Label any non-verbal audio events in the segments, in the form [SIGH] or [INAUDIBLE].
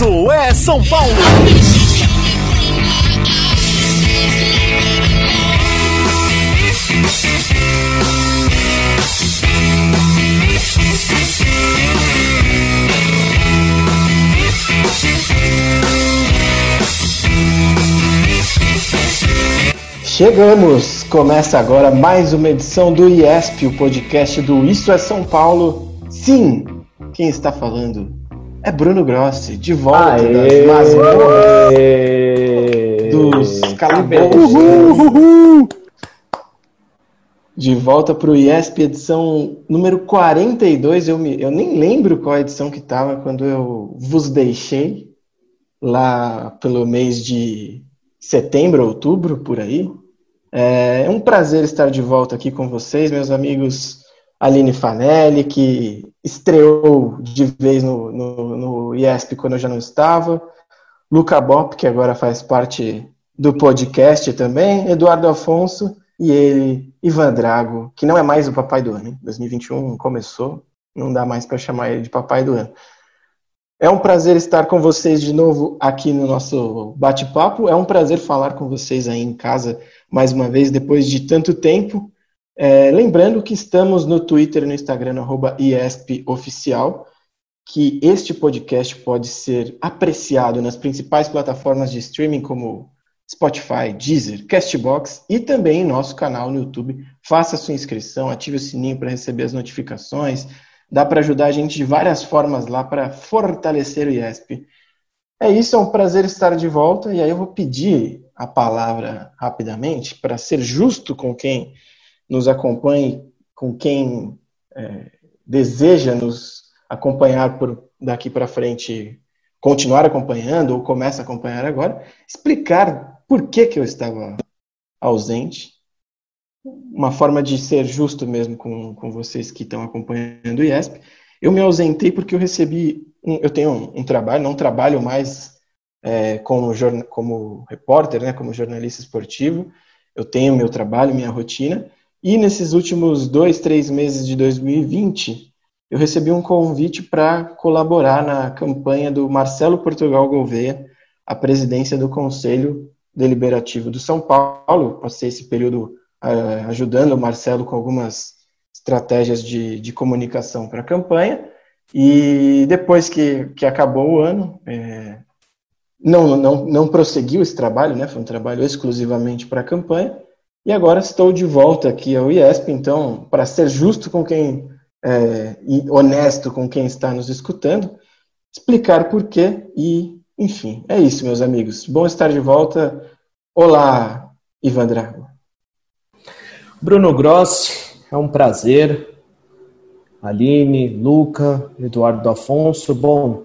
Isso é São Paulo! Chegamos! Começa agora mais uma edição do IESP, o podcast do Isso é São Paulo. Sim, quem está falando é Bruno Grossi, de volta Aê! das masmorras dos calabouços. De volta para o IESP, edição número 42. Eu, me, eu nem lembro qual edição que estava quando eu vos deixei, lá pelo mês de setembro, outubro, por aí. É um prazer estar de volta aqui com vocês, meus amigos Aline Fanelli, que estreou de vez no, no, no IESP quando eu já não estava, Luca Bop, que agora faz parte do podcast também, Eduardo Afonso e ele, Ivan Drago, que não é mais o papai do ano, hein? 2021 começou, não dá mais para chamar ele de papai do ano. É um prazer estar com vocês de novo aqui no nosso bate-papo. É um prazer falar com vocês aí em casa mais uma vez, depois de tanto tempo. É, lembrando que estamos no Twitter no Instagram, arroba IESPOficial, que este podcast pode ser apreciado nas principais plataformas de streaming como Spotify, Deezer, Castbox e também em nosso canal no YouTube. Faça sua inscrição, ative o sininho para receber as notificações. Dá para ajudar a gente de várias formas lá para fortalecer o IESP. É isso, é um prazer estar de volta. E aí eu vou pedir a palavra rapidamente para ser justo com quem nos acompanha, com quem é, deseja nos acompanhar por daqui para frente, continuar acompanhando ou começa a acompanhar agora, explicar por que, que eu estava ausente uma forma de ser justo mesmo com, com vocês que estão acompanhando o IESP. Eu me ausentei porque eu recebi, um, eu tenho um, um, trabalho, não trabalho mais é, como, como repórter, né, como jornalista esportivo, eu tenho meu trabalho, minha rotina, e nesses últimos dois, três meses de 2020, eu recebi um convite para colaborar na campanha do Marcelo Portugal Gouveia, a presidência do Conselho Deliberativo do São Paulo. Passei esse período ajudando o Marcelo com algumas estratégias de, de comunicação para a campanha. E depois que, que acabou o ano, é, não, não, não prosseguiu esse trabalho, né? Foi um trabalho exclusivamente para a campanha. E agora estou de volta aqui ao IESP, então, para ser justo com quem, é, e honesto com quem está nos escutando, explicar por quê e, enfim, é isso, meus amigos. Bom estar de volta. Olá, Ivan Drago. Bruno Grossi, é um prazer. Aline, Luca, Eduardo Afonso, bom,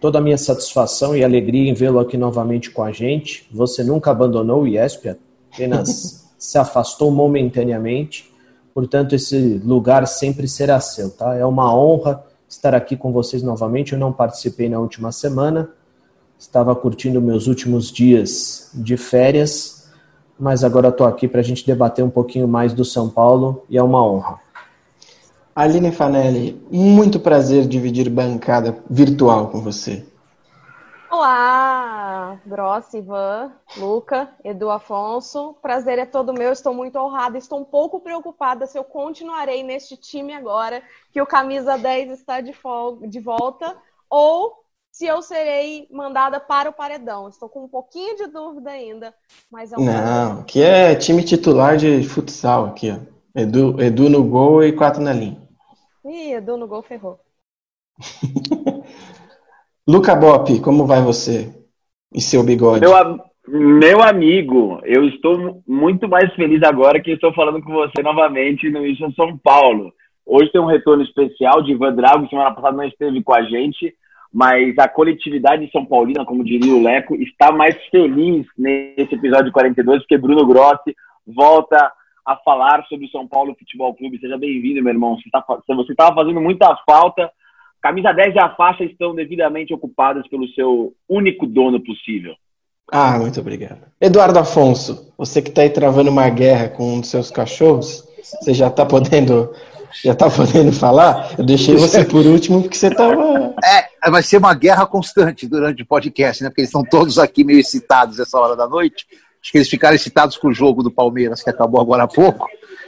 toda a minha satisfação e alegria em vê-lo aqui novamente com a gente. Você nunca abandonou o IESP, apenas [LAUGHS] se afastou momentaneamente, portanto esse lugar sempre será seu, tá? É uma honra estar aqui com vocês novamente. Eu não participei na última semana, estava curtindo meus últimos dias de férias, mas agora estou aqui para a gente debater um pouquinho mais do São Paulo e é uma honra. Aline Fanelli, muito prazer dividir bancada virtual com você. Olá, Grossi, Ivan, Luca, Edu Afonso. Prazer é todo meu, estou muito honrada, estou um pouco preocupada se eu continuarei neste time agora que o Camisa 10 está de, de volta ou se eu serei mandada para o paredão. Estou com um pouquinho de dúvida ainda, mas é um Não, aqui é time titular de futsal aqui, ó. Edu, Edu no gol e quatro na linha. Ih, Edu no gol ferrou. [LAUGHS] Luca Bop, como vai você e seu bigode? Meu, meu amigo, eu estou muito mais feliz agora que estou falando com você novamente no Isso São Paulo. Hoje tem um retorno especial de Ivan Drago, semana passada não esteve com a gente, mas a coletividade São Paulina, como diria o Leco, está mais feliz nesse episódio 42, porque Bruno Grossi volta a falar sobre o São Paulo Futebol Clube. Seja bem-vindo, meu irmão. Você tá estava fazendo muita falta. Camisa 10 e a faixa estão devidamente ocupadas pelo seu único dono possível. Ah, muito obrigado. Eduardo Afonso, você que está aí travando uma guerra com um dos seus cachorros, você já está podendo, [LAUGHS] já tá podendo falar? Eu deixei você por último porque você estava. É, vai ser uma guerra constante durante o podcast, né? Porque eles estão todos aqui meio excitados essa hora da noite. Acho que eles ficaram excitados com o jogo do Palmeiras, que acabou agora há pouco.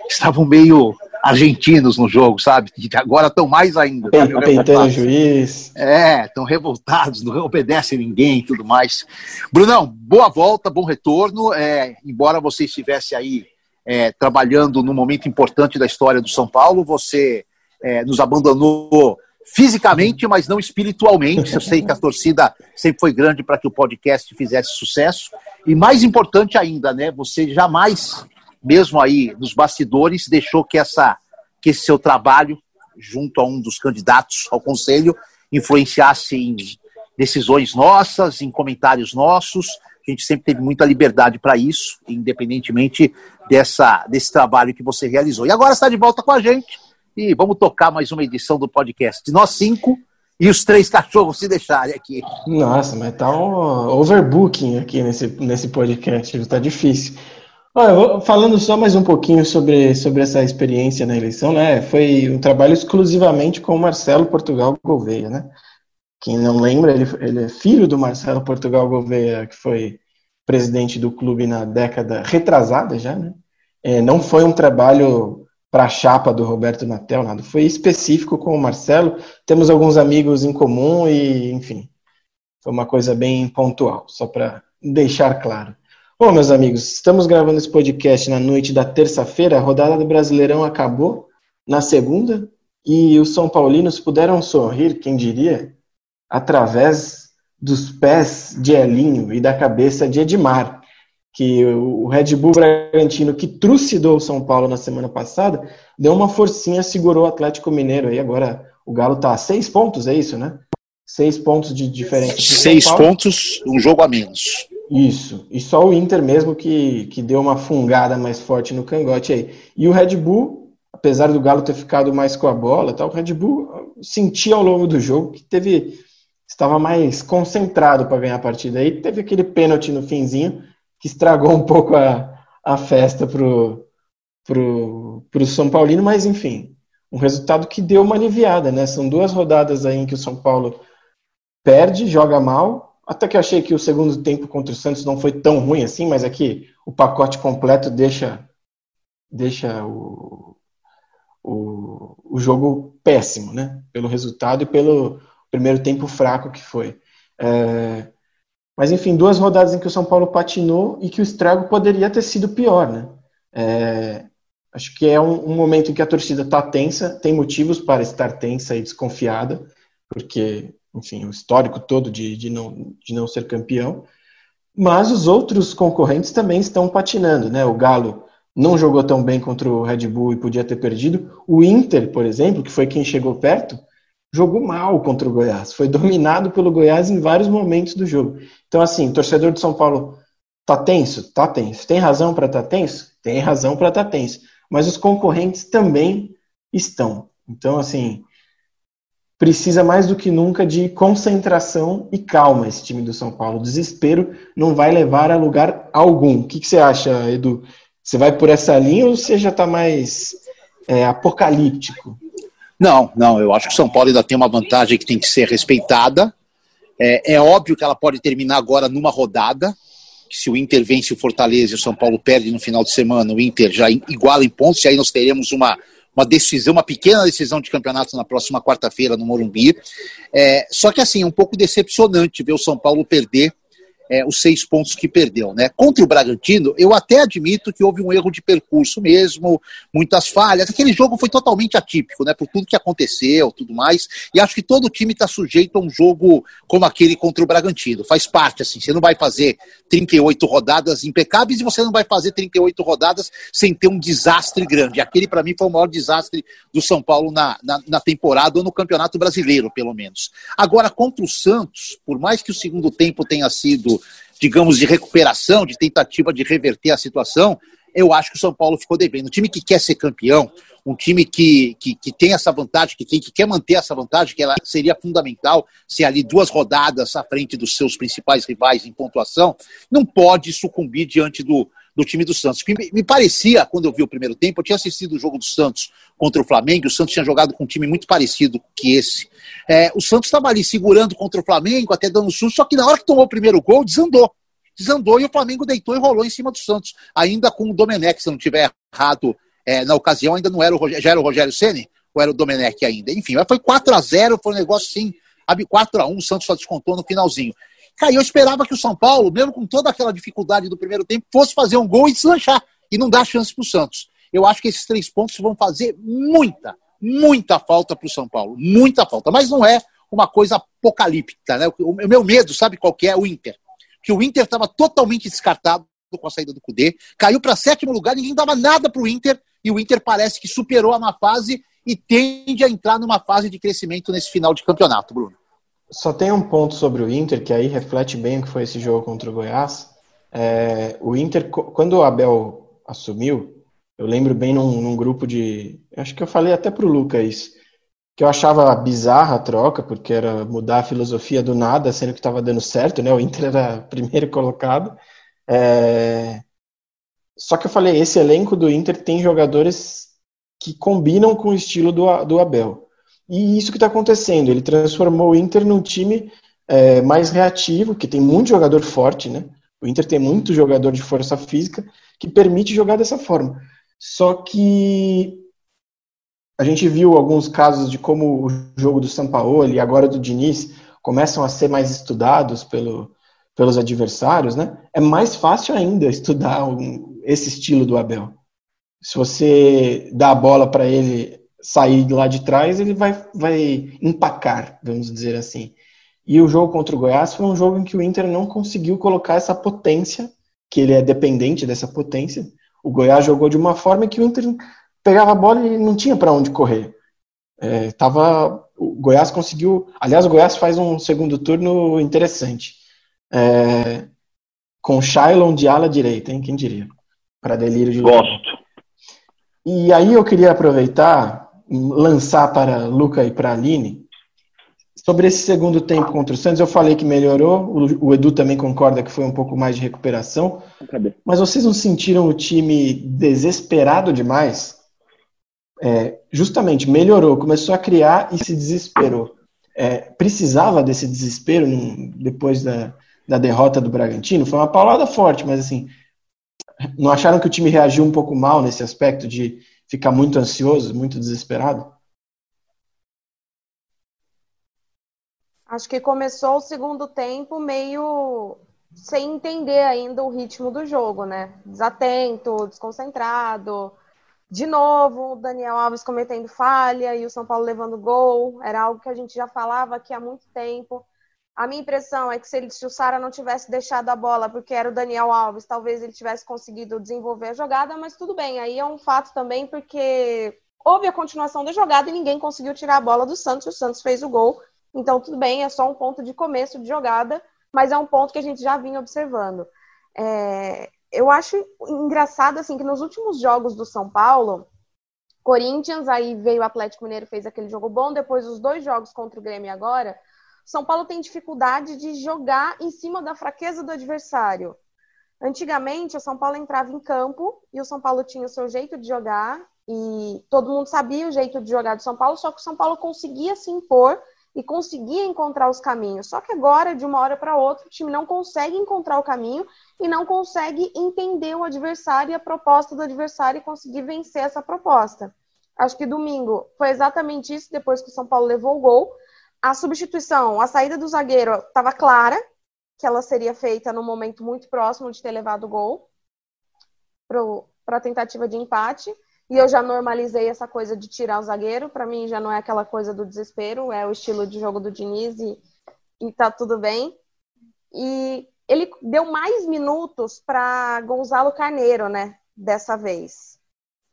Estavam meio argentinos no jogo, sabe? Agora estão mais ainda. Peitando o juiz. É, estão revoltados, não obedecem ninguém e tudo mais. Brunão, boa volta, bom retorno. É, embora você estivesse aí é, trabalhando num momento importante da história do São Paulo, você é, nos abandonou fisicamente, mas não espiritualmente. Eu sei que a torcida sempre foi grande para que o podcast fizesse sucesso. E mais importante ainda, né? Você jamais mesmo aí nos bastidores, deixou que, essa, que esse seu trabalho, junto a um dos candidatos ao conselho, influenciasse em decisões nossas, em comentários nossos. A gente sempre teve muita liberdade para isso, independentemente dessa, desse trabalho que você realizou. E agora está de volta com a gente e vamos tocar mais uma edição do podcast. De nós cinco e os três cachorros se deixarem aqui. Nossa, mas tá um overbooking aqui nesse, nesse podcast, tá difícil. Olha, falando só mais um pouquinho sobre, sobre essa experiência na eleição, né? Foi um trabalho exclusivamente com o Marcelo Portugal Gouveia, né? Quem não lembra, ele, ele é filho do Marcelo Portugal Gouveia, que foi presidente do clube na década retrasada já, né? É, não foi um trabalho para a chapa do Roberto Natel, nada. Foi específico com o Marcelo. Temos alguns amigos em comum e, enfim, foi uma coisa bem pontual, só para deixar claro. Bom, meus amigos, estamos gravando esse podcast na noite da terça-feira. A rodada do Brasileirão acabou na segunda e os São Paulinos puderam sorrir, quem diria, através dos pés de Elinho e da cabeça de Edmar, que o Red Bull Bragantino, que trucidou o São Paulo na semana passada, deu uma forcinha, segurou o Atlético Mineiro. E agora o Galo está a seis pontos, é isso, né? Seis pontos de diferença. Seis pontos, um jogo a menos. Isso, e só o Inter mesmo que, que deu uma fungada mais forte no cangote aí. E o Red Bull, apesar do Galo ter ficado mais com a bola, tal, o Red Bull sentia ao longo do jogo que teve estava mais concentrado para ganhar a partida. Aí teve aquele pênalti no finzinho que estragou um pouco a, a festa pro, pro, pro São Paulino, mas enfim, um resultado que deu uma aliviada, né? São duas rodadas aí em que o São Paulo perde, joga mal, até que achei que o segundo tempo contra o Santos não foi tão ruim assim, mas aqui o pacote completo deixa, deixa o, o, o jogo péssimo, né? Pelo resultado e pelo primeiro tempo fraco que foi. É, mas enfim, duas rodadas em que o São Paulo patinou e que o estrago poderia ter sido pior, né? É, acho que é um, um, momento em que a torcida está tensa, tem motivos para estar tensa e desconfiada, porque enfim, o histórico todo de, de, não, de não ser campeão. Mas os outros concorrentes também estão patinando, né? O Galo não jogou tão bem contra o Red Bull e podia ter perdido. O Inter, por exemplo, que foi quem chegou perto, jogou mal contra o Goiás. Foi dominado pelo Goiás em vários momentos do jogo. Então, assim, o torcedor de São Paulo tá tenso? Tá tenso. Tem razão para estar tá tenso? Tem razão para estar tá tenso. Mas os concorrentes também estão. Então, assim, precisa mais do que nunca de concentração e calma esse time do São Paulo. Desespero não vai levar a lugar algum. O que, que você acha, Edu? Você vai por essa linha ou você já está mais é, apocalíptico? Não, não. Eu acho que o São Paulo ainda tem uma vantagem que tem que ser respeitada. É, é óbvio que ela pode terminar agora numa rodada. Que se o Inter vence o Fortaleza e o São Paulo perde no final de semana, o Inter já iguala em pontos e aí nós teremos uma uma decisão, uma pequena decisão de campeonato na próxima quarta-feira no Morumbi. É, só que assim, é um pouco decepcionante ver o São Paulo perder é, os seis pontos que perdeu. Né? Contra o Bragantino, eu até admito que houve um erro de percurso mesmo, muitas falhas. Aquele jogo foi totalmente atípico, né? Por tudo que aconteceu, tudo mais. E acho que todo time está sujeito a um jogo como aquele contra o Bragantino. Faz parte, assim. Você não vai fazer 38 rodadas impecáveis e você não vai fazer 38 rodadas sem ter um desastre grande. Aquele, para mim, foi o maior desastre do São Paulo na, na, na temporada ou no Campeonato Brasileiro, pelo menos. Agora, contra o Santos, por mais que o segundo tempo tenha sido digamos, de recuperação, de tentativa de reverter a situação, eu acho que o São Paulo ficou devendo. Um time que quer ser campeão, um time que, que, que tem essa vantagem, que, que quer manter essa vantagem, que ela seria fundamental ser ali duas rodadas à frente dos seus principais rivais em pontuação, não pode sucumbir diante do, do time do Santos. Me, parecia, quando eu vi o primeiro tempo, eu tinha assistido o jogo do Santos contra o Flamengo, o Santos tinha jogado com um time muito parecido que esse. É, o Santos estava ali segurando contra o Flamengo, até dando susto, só que na hora que tomou o primeiro gol, desandou. Desandou e o Flamengo deitou e rolou em cima do Santos. Ainda com o Domenech, se não tiver errado é, na ocasião, ainda não era o Rogério, já era o Rogério Ceni ou era o Domenech ainda? Enfim, mas foi 4 a 0 foi um negócio assim, 4 a 1 o Santos só descontou no finalzinho. Cara, eu esperava que o São Paulo, mesmo com toda aquela dificuldade do primeiro tempo, fosse fazer um gol e deslanchar e não dar chance para o Santos. Eu acho que esses três pontos vão fazer muita, muita falta para o São Paulo. Muita falta. Mas não é uma coisa apocalíptica. Né? O meu medo, sabe qual que é? O Inter. Que o Inter estava totalmente descartado com a saída do Cudê, caiu para sétimo lugar, ninguém dava nada para o Inter, e o Inter parece que superou a má fase e tende a entrar numa fase de crescimento nesse final de campeonato, Bruno. Só tem um ponto sobre o Inter, que aí reflete bem o que foi esse jogo contra o Goiás. É, o Inter, quando o Abel assumiu, eu lembro bem num, num grupo de. Acho que eu falei até pro Lucas isso. Que eu achava bizarra a troca, porque era mudar a filosofia do nada, sendo que estava dando certo, né? O Inter era [LAUGHS] primeiro colocado. É... Só que eu falei, esse elenco do Inter tem jogadores que combinam com o estilo do, do Abel. E isso que está acontecendo, ele transformou o Inter num time é, mais reativo, que tem muito jogador forte, né? O Inter tem muito jogador de força física que permite jogar dessa forma. Só que a gente viu alguns casos de como o jogo do Sampaoli e agora do Diniz começam a ser mais estudados pelo, pelos adversários, né? É mais fácil ainda estudar um, esse estilo do Abel. Se você dá a bola para ele sair lá de trás, ele vai, vai empacar, vamos dizer assim. E o jogo contra o Goiás foi um jogo em que o Inter não conseguiu colocar essa potência, que ele é dependente dessa potência. O Goiás jogou de uma forma que o Inter pegava a bola e não tinha para onde correr. É, tava, o Goiás conseguiu. Aliás, o Goiás faz um segundo turno interessante. É, com Shailon de ala direita, hein? Quem diria? Para delírio de Gosto. E aí eu queria aproveitar lançar para Luca e para Aline. Sobre esse segundo tempo contra o Santos, eu falei que melhorou. O, Edu também concorda que foi um pouco mais de recuperação. Mas vocês não sentiram o time desesperado demais? É, justamente, melhorou, começou a criar e se desesperou. É, precisava desse desespero depois da, da derrota do Bragantino? Foi uma paulada forte, mas assim, não acharam que o time reagiu um pouco mal nesse aspecto de ficar muito ansioso, muito desesperado? Acho que começou o segundo tempo meio sem entender ainda o ritmo do jogo, né? Desatento, desconcentrado. De novo, o Daniel Alves cometendo falha e o São Paulo levando gol. Era algo que a gente já falava aqui há muito tempo. A minha impressão é que se, ele, se o Sara não tivesse deixado a bola porque era o Daniel Alves, talvez ele tivesse conseguido desenvolver a jogada, mas tudo bem. Aí é um fato também porque houve a continuação da jogada e ninguém conseguiu tirar a bola do Santos. O Santos fez o gol. Então, tudo bem, é só um ponto de começo de jogada, mas é um ponto que a gente já vinha observando. É, eu acho engraçado assim que nos últimos jogos do São Paulo, Corinthians, aí veio o Atlético Mineiro, fez aquele jogo bom, depois os dois jogos contra o Grêmio agora, são Paulo tem dificuldade de jogar em cima da fraqueza do adversário. Antigamente, o São Paulo entrava em campo e o São Paulo tinha o seu jeito de jogar e todo mundo sabia o jeito de jogar do São Paulo, só que o São Paulo conseguia se impor e conseguia encontrar os caminhos. Só que agora, de uma hora para outra, o time não consegue encontrar o caminho e não consegue entender o adversário e a proposta do adversário e conseguir vencer essa proposta. Acho que domingo foi exatamente isso, depois que o São Paulo levou o gol a substituição, a saída do zagueiro estava clara, que ela seria feita no momento muito próximo de ter levado o gol para a tentativa de empate. E eu já normalizei essa coisa de tirar o zagueiro. Para mim já não é aquela coisa do desespero, é o estilo de jogo do Diniz e, e tá tudo bem. E ele deu mais minutos para Gonzalo Carneiro, né? Dessa vez.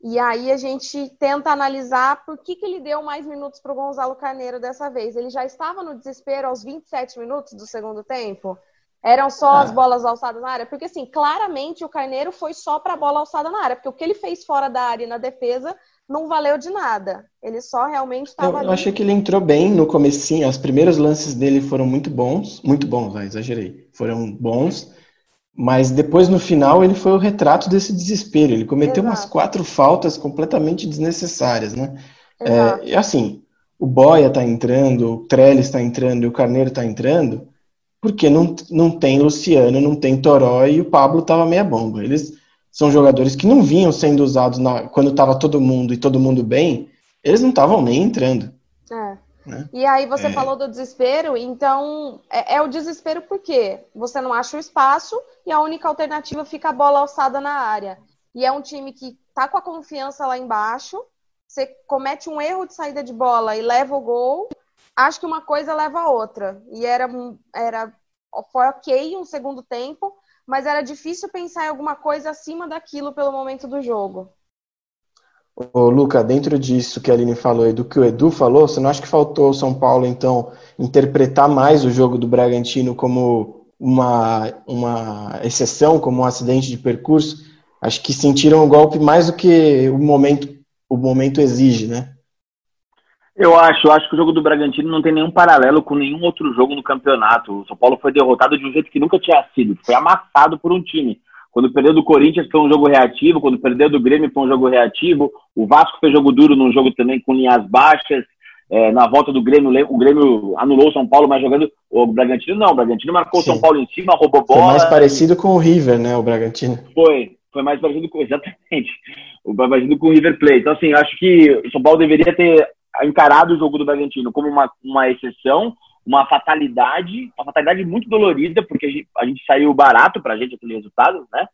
E aí a gente tenta analisar por que, que ele deu mais minutos para o Gonzalo Carneiro dessa vez. Ele já estava no desespero aos 27 minutos do segundo tempo? Eram só as ah. bolas alçadas na área? Porque, assim, claramente o Carneiro foi só para a bola alçada na área, porque o que ele fez fora da área e na defesa não valeu de nada. Ele só realmente estava. Eu, eu achei que ele entrou bem no comecinho. Os primeiros lances dele foram muito bons, muito bons, vai, exagerei. Foram bons. Mas depois no final ele foi o retrato desse desespero. Ele cometeu Exato. umas quatro faltas completamente desnecessárias, né? É, e assim, o Boia tá entrando, o Trellis está entrando e o Carneiro está entrando porque não, não tem Luciano, não tem Toró e o Pablo estava meia bomba. Eles são jogadores que não vinham sendo usados na, quando estava todo mundo e todo mundo bem, eles não estavam nem entrando. Né? E aí você é. falou do desespero, então é, é, o desespero porque você não acha o espaço e a única alternativa fica a bola alçada na área. E é um time que tá com a confiança lá embaixo, você comete um erro de saída de bola e leva o gol, acho que uma coisa leva a outra. E era, era foi ok um segundo tempo, mas era difícil pensar em alguma coisa acima daquilo pelo momento do jogo. Ô, Luca, dentro disso que a Aline falou e do que o Edu falou, você não acha que faltou o São Paulo, então, interpretar mais o jogo do Bragantino como uma, uma exceção, como um acidente de percurso? Acho que sentiram o golpe mais do que o momento, o momento exige, né? Eu acho, eu acho que o jogo do Bragantino não tem nenhum paralelo com nenhum outro jogo no campeonato. O São Paulo foi derrotado de um jeito que nunca tinha sido, foi amassado por um time. Quando perdeu do Corinthians foi um jogo reativo, quando perdeu do Grêmio foi um jogo reativo. O Vasco fez jogo duro num jogo também com linhas baixas. É, na volta do Grêmio, o Grêmio anulou o São Paulo, mas jogando o Bragantino não. O Bragantino marcou o São Paulo em cima, roubou bola. Foi mais parecido com o River, né, o Bragantino? Foi, foi mais parecido com, [LAUGHS] exatamente, o parecido com o River Plate. Então, assim, acho que o São Paulo deveria ter encarado o jogo do Bragantino como uma, uma exceção, uma fatalidade, uma fatalidade muito dolorida, porque a gente, a gente saiu barato pra gente aquele resultado, né?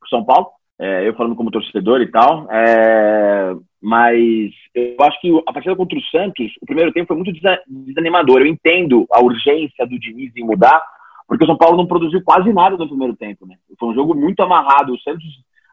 Pro São Paulo. É, eu falando como torcedor e tal. É, mas eu acho que a partida contra o Santos, o primeiro tempo foi muito desanimador. Eu entendo a urgência do Diniz em mudar, porque o São Paulo não produziu quase nada no primeiro tempo, né? Foi um jogo muito amarrado. O Santos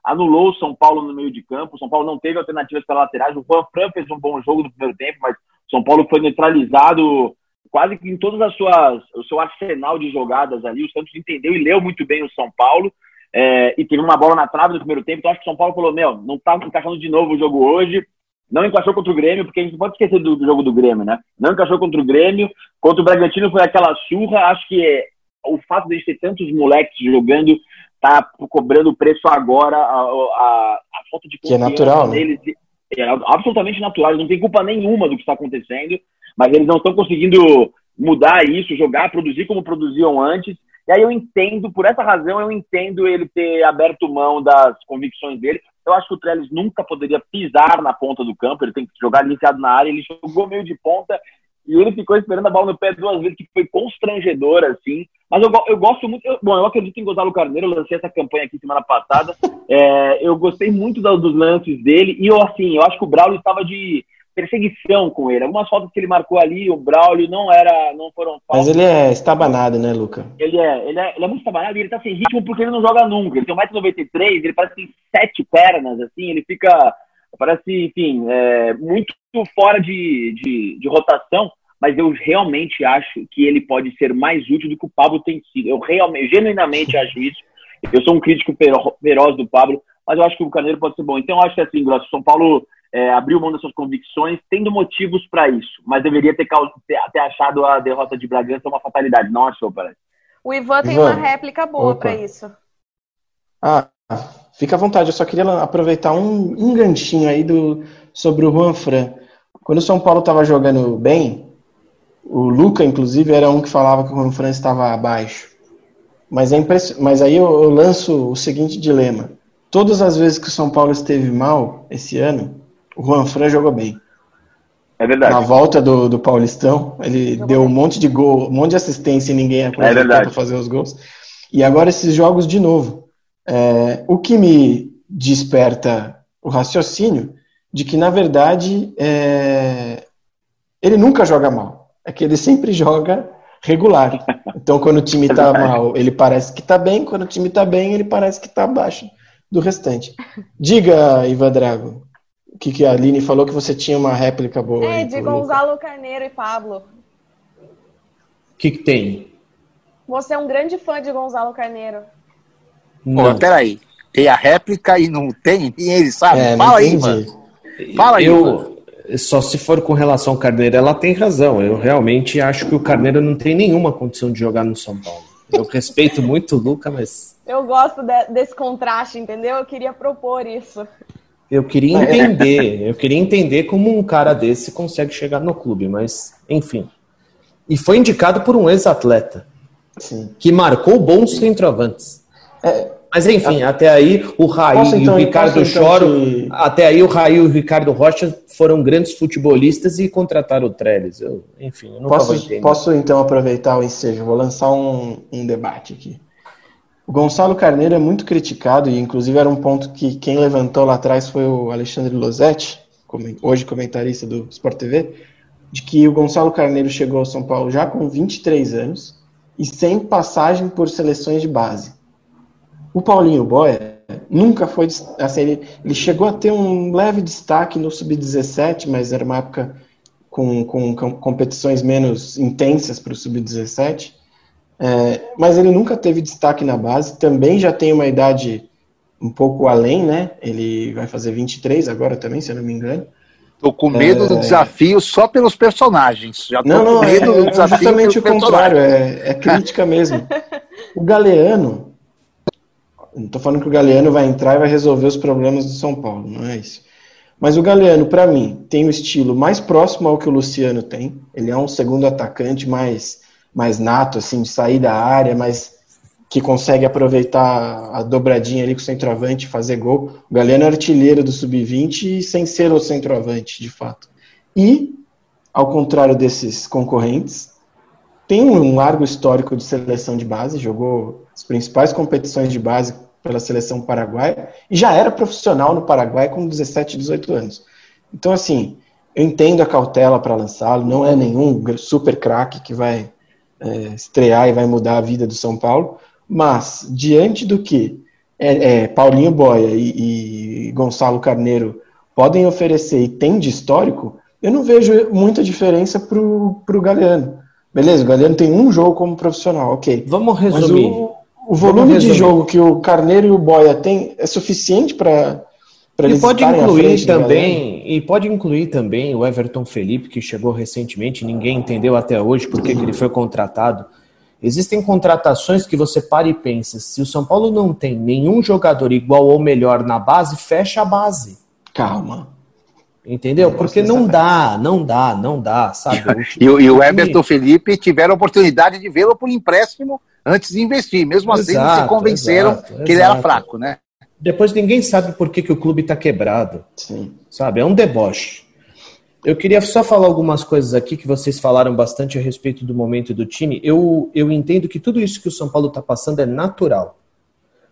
anulou o São Paulo no meio de campo. O São Paulo não teve alternativas para laterais. O Juan Fran fez um bom jogo no primeiro tempo, mas o São Paulo foi neutralizado quase que em todas as suas o seu arsenal de jogadas ali. O Santos entendeu e leu muito bem o São Paulo. É, e teve uma bola na trave no primeiro tempo. Então acho que o São Paulo falou: Meu, não está encaixando de novo o jogo hoje. Não encaixou contra o Grêmio, porque a gente não pode esquecer do, do, jogo do Grêmio, né? Não encaixou contra o Grêmio. Contra o Bragantino foi aquela surra. Acho que é, o fato de ter tantos moleques jogando tá cobrando o preço agora, a, a, a falta de confiança que é natural, né? deles. Né? É absolutamente natural, não tem culpa nenhuma do que está acontecendo, mas eles não estão conseguindo mudar isso, jogar, produzir como produziam antes. E aí eu entendo, por essa razão, eu entendo ele ter aberto mão das convicções dele. Eu acho que o Trellis nunca poderia pisar na ponta do campo, ele tem que jogar iniciado na área, ele jogou meio de ponta e ele ficou esperando a bola no pé duas vezes, que foi constrangedor, assim. Mas eu, eu gosto muito. Eu, bom, eu acredito em Gonzalo Carneiro, eu lancei essa campanha aqui semana passada. [LAUGHS] É, eu gostei muito dos lances dele. E eu, assim, eu acho que o Braulio estava de perseguição com ele. Algumas fotos que ele marcou ali, o Braulio não era, não foram faltas. Mas ele é estabanado, né, Luca? Ele é, ele é, ele é muito estabanado e ele tá sem ritmo porque ele não joga nunca. Ele tem 1,93m, ele parece que tem sete pernas, assim, ele fica, parece, enfim, é, muito fora de, de, de rotação mas eu realmente acho que ele pode ser mais útil do que o Pablo tem sido. Eu realmente, genuinamente [LAUGHS] acho isso. Eu sou um crítico feroz do Pablo, mas eu acho que o Carneiro pode ser bom. Então, eu acho que assim, Grosso, São Paulo é, abriu mão das suas convicções, tendo motivos para isso, mas deveria ter, ter, ter, achado a derrota de Bragança uma fatalidade. Não achou, parece. O Ivan tem Ivan. uma réplica boa para isso. Ah, fica à vontade. Eu só queria aproveitar um, um ganchinho aí do, sobre o Juan Fran. Quando o São Paulo estava jogando bem, o Luca, inclusive, era um que falava que o Juan Fran estava abaixo. Mas, é impress... Mas aí eu, eu lanço o seguinte dilema. Todas as vezes que o São Paulo esteve mal esse ano, o Juan Fran jogou bem. É verdade. Na volta do, do Paulistão, ele Jogou deu um monte de gol, um monte de assistência e ninguém aproveitou verdade. para fazer os gols. E agora esses jogos de novo. É, o que me desperta o raciocínio de que, na verdade, é, ele nunca joga mal. É que ele sempre [LAUGHS] joga regular. [LAUGHS] Então, quando o time É tá mal, ele parece que tá bem. Quando o time tá bem, ele parece que tá abaixo do restante. Diga, Ivan Drago, o que, que a Aline falou que você tinha uma réplica boa. É, aí de. Gonzalo Carneiro e Pablo. O que, que tem? Você é um grande fã de Gonzalo Carneiro. Pô, Não. peraí. Tem a réplica e não tem? E ele sabe? É, Fala aí, mano. Fala aí, eu, só se for com relação ao Carneiro, ela tem razão. Eu realmente acho que o Carneiro não tem nenhuma condição de jogar no São Paulo. Eu respeito [LAUGHS] muito o Luca, mas Eu gosto de- desse contraste, entendeu? Eu queria propor isso. eu queria entender. Eu queria entender como um cara desse consegue chegar no clube, mas enfim. E foi indicado por um ex-atleta Sim. que marcou bons centroavantes. É, Mas enfim, até aí o Raí Posso, e então, o Ricardo posso, então, Choro, te- até aí o Raí e o Ricardo Rocha foram grandes futebolistas e contrataram o Trellis. Eu, enfim, eu posso, posso então aproveitar o ensejo? Vou lançar um, um debate aqui. O Gonçalo Carneiro é muito criticado, e inclusive era um ponto que quem levantou lá atrás foi o Alexandre Losetti, hoje comentarista do Sport TV, de que o Gonçalo Carneiro chegou ao São Paulo já com 23 anos e sem passagem por seleções de base. O Paulinho Boia nunca foi. Assim, ele, ele chegou a ter um leve destaque no Sub-17, mas era uma época com, com, com competições menos intensas para o Sub-17. É, mas ele nunca teve destaque na base. Também já tem uma idade um pouco além, né? Ele vai fazer 23 agora também, se eu não me engano. Tô com medo do desafio só pelos personagens. Já tô Não, não, com é, medo do é desafio justamente o contrário, é, é crítica mesmo. O Galeano, não tô falando que o Galeano vai entrar e vai resolver os problemas do São Paulo, não é isso. Mas o Galeano, para mim, tem o estilo mais próximo ao que o Luciano tem. Ele é um segundo atacante mais, mais nato, assim, de sair da área, mas que consegue aproveitar a dobradinha ali com o centroavante e fazer gol. O Galeano é artilheiro do sub-20 sem ser o centroavante, de fato. E, ao contrário desses concorrentes, tem um largo histórico de seleção de base, jogou as principais competições de base pela seleção paraguaia e já era profissional no Paraguai com 17, 18 anos. Então, assim, eu entendo a cautela para lançá-lo, não é nenhum super craque que vai é, estrear e vai mudar a vida do São Paulo, mas diante do que é, é, Paulinho Boia e, e Gonçalo Carneiro podem oferecer e tem de histórico, eu não vejo muita diferença para o Galeano. Beleza, o Galeano tem um jogo como profissional, ok. Vamos resumir. o, o volume de jogo que o Carneiro e o Boia têm é suficiente para E pode incluir também, e pode incluir também o Everton Felipe, que chegou recentemente, ninguém entendeu até hoje por que que ele foi contratado. Existem contratações que você para e pensa, se o São Paulo não tem nenhum jogador igual ou melhor na base, fecha a base. Calma. Entendeu? Porque não dá, não dá, não dá, sabe? [LAUGHS] E, o- e o Everton Felipe tiveram a oportunidade de vê-lo por empréstimo antes de investir. Mesmo assim, eles se convenceram exato, que ele era fraco, né? Depois ninguém sabe por que, que o clube está quebrado. Sim. sabe? É um deboche. Eu queria só falar algumas coisas aqui que vocês falaram bastante a respeito do momento do time. Eu, eu entendo que tudo isso que o São Paulo está passando é natural.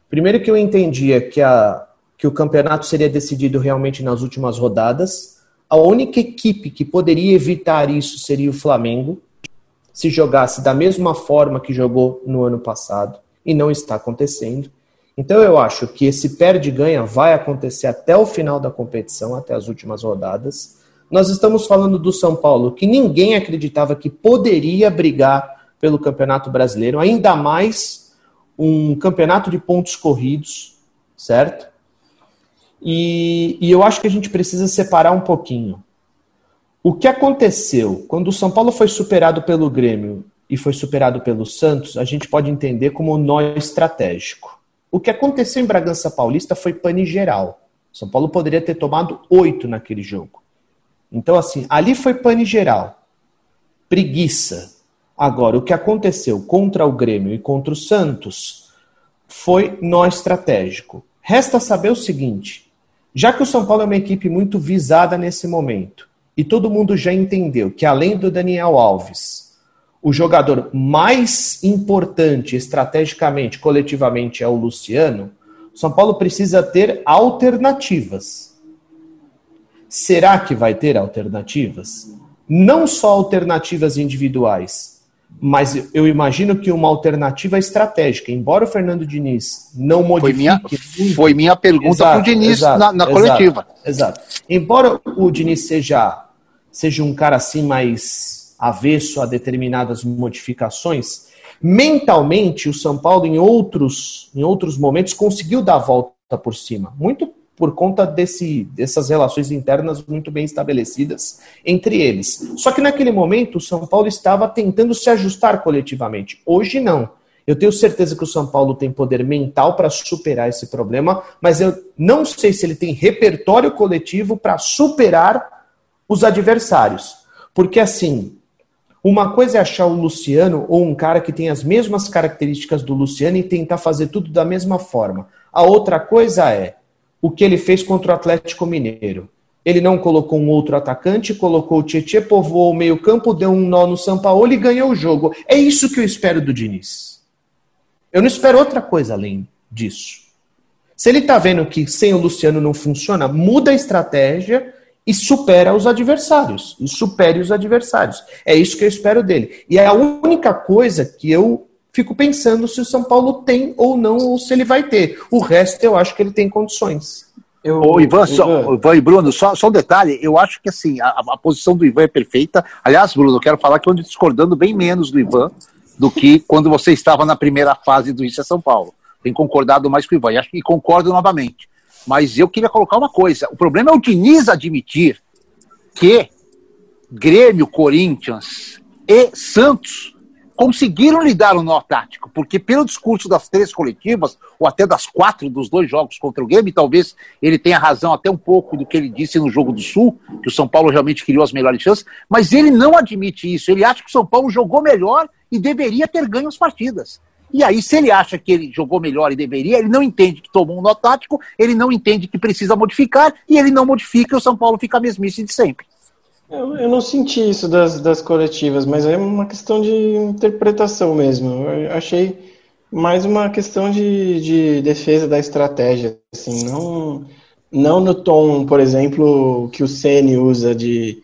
Primeiro que eu entendia que, a, que o campeonato seria decidido realmente nas últimas rodadas. A única equipe que poderia evitar isso seria o Flamengo, se jogasse da mesma forma que jogou no ano passado, e não está acontecendo. Então eu acho que esse perde e ganha vai acontecer até o final da competição, até as últimas rodadas. Nós estamos falando do São Paulo, que ninguém acreditava que poderia brigar pelo Campeonato Brasileiro, ainda mais um campeonato de pontos corridos, certo? E, e eu acho que a gente precisa separar um pouquinho. O que aconteceu quando o São Paulo foi superado pelo Grêmio e foi superado pelo Santos, a gente pode entender como nó estratégico. O que aconteceu em Bragança Paulista foi pane geral. São Paulo poderia ter tomado oito naquele jogo. Então, assim, ali foi pane geral. Preguiça. Agora, o que aconteceu contra o Grêmio e contra o Santos foi nó estratégico. Resta saber o seguinte: já que o São Paulo é uma equipe muito visada nesse momento, e todo mundo já entendeu que além do Daniel Alves, o jogador mais importante estrategicamente, coletivamente, é o Luciano, São Paulo precisa ter alternativas. Será que vai ter alternativas? Não só alternativas individuais, mas eu imagino que uma alternativa estratégica. Embora o Fernando Diniz não modifique. Foi minha, foi minha pergunta para o Diniz exato, na, na exato, coletiva. Exato. Embora o Diniz seja, seja um cara assim mais avesso a determinadas modificações, mentalmente o São Paulo, em outros, em outros momentos, conseguiu dar a volta por cima. Muito por conta desse, dessas relações internas muito bem estabelecidas entre eles. Só que naquele momento o São Paulo estava tentando se ajustar coletivamente. Hoje não. Eu tenho certeza que o São Paulo tem poder mental para superar esse problema, mas eu não sei se ele tem repertório coletivo para superar os adversários. Porque assim, uma coisa é achar o Luciano ou um cara que tem as mesmas características do Luciano e tentar fazer tudo da mesma forma. A outra coisa é o que ele fez contra o Atlético Mineiro. Ele não colocou um outro atacante, colocou o Tietchan, povoou o meio-campo, deu um nó no São Paulo e ganhou o jogo. É isso que eu espero do Diniz. Eu não espero outra coisa além disso. Se ele está vendo que sem o Luciano não funciona, muda a estratégia e supera os adversários. E supere os adversários. É isso que eu espero dele. E é a única coisa que eu fico pensando se o São Paulo tem ou não, ou se ele vai ter. O resto eu acho que ele tem condições. Eu, Ô, Ivan, só, Ivan e Bruno, só, só um detalhe, eu acho que assim, a, a, posição do Ivan é perfeita. Aliás, Bruno, eu quero falar que eu ando discordando bem menos do Ivan do que quando você estava na primeira fase do Isso é São Paulo. Tenho concordado mais com o Ivan, e, acho, e concordo novamente. Mas eu queria colocar uma coisa: o problema é o Diniz admitir que Grêmio, Corinthians e Santos conseguiram lhe dar um nó tático, porque pelo discurso das três coletivas, ou até das quatro dos dois jogos contra o Grêmio, talvez ele tenha razão até um pouco do que ele disse no jogo do Sul, que o São Paulo realmente criou as melhores chances, mas ele não admite isso, ele acha que o São Paulo jogou melhor e deveria ter ganho as partidas. E aí, se ele acha que ele jogou melhor e deveria, ele não entende que tomou um nó tático, ele não entende que precisa modificar, e ele não modifica e o São Paulo fica a mesmice de sempre. Eu, eu não senti isso das, das coletivas, mas é uma questão de interpretação mesmo. Eu achei mais uma questão de, de defesa da estratégia, assim, não, não no tom, por exemplo, que o Ceni usa de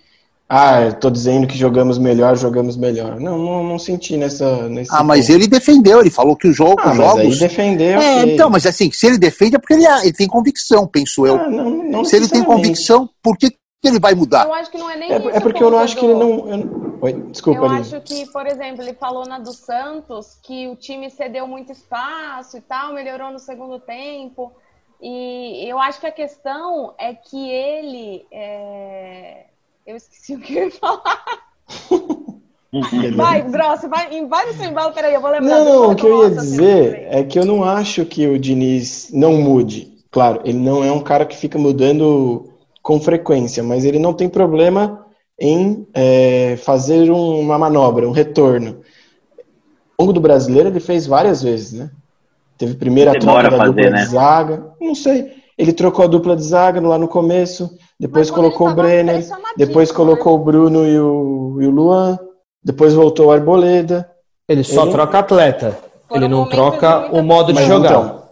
ah, estou dizendo que jogamos melhor, jogamos melhor. Não, não, não senti nessa. Nesse ah, mas ponto. ele defendeu, ele falou que o jogo. Ah, jogos... mas aí defendeu. É, okay. então, mas assim, se ele defende é porque ele, ele tem convicção, penso eu. Ah, não, não se ele tem convicção, por que que ele vai mudar? Eu acho que não é nem é, isso. É porque eu não acho que ele não. Eu... Oi, desculpa, Eu acho que, por exemplo, ele falou na do Santos que o time cedeu muito espaço e tal, melhorou no segundo tempo. E eu acho que a questão é que ele. É... Eu esqueci o que eu ia falar. vai, Grosso, vai, vai no seu embalo, peraí, eu vou lembrar. Não, não, o que eu ia dizer é que eu não acho que o Diniz não mude. Claro, ele não é um cara que fica mudando com frequência, mas ele não tem problema em é, fazer uma manobra, um retorno. Ao longo do brasileiro ele fez várias vezes, né? Teve primeira troca da fazer, dupla né? de zaga, não sei. Ele trocou a dupla de zaga lá no começo, depois colocou o Brenner, depois né? colocou o Bruno e o, e o Luan, depois voltou o Arboleda. Ele só ele... troca atleta, ele não troca o modo de jogar. Então,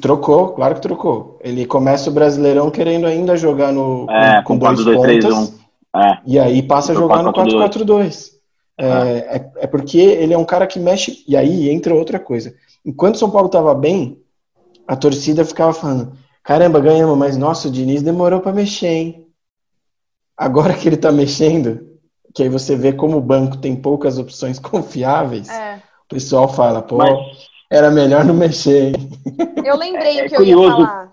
Trocou, claro que trocou. Ele começa o Brasileirão querendo ainda jogar no é, com, com dois 4, pontas 2, 3, 1. É. e aí passa a jogar no 4-4-2. É, é, é, porque ele é um cara que mexe e aí entra outra coisa. Enquanto São Paulo estava bem, a torcida ficava falando: caramba, ganhamos, mas nossa, o Diniz demorou para mexer, hein? Agora que ele tá mexendo, que aí você vê como o banco tem poucas opções [LAUGHS] confiáveis, é. o pessoal fala, pô, mas era melhor não mexer, hein? [LAUGHS] Eu lembrei é, que eu ia falar.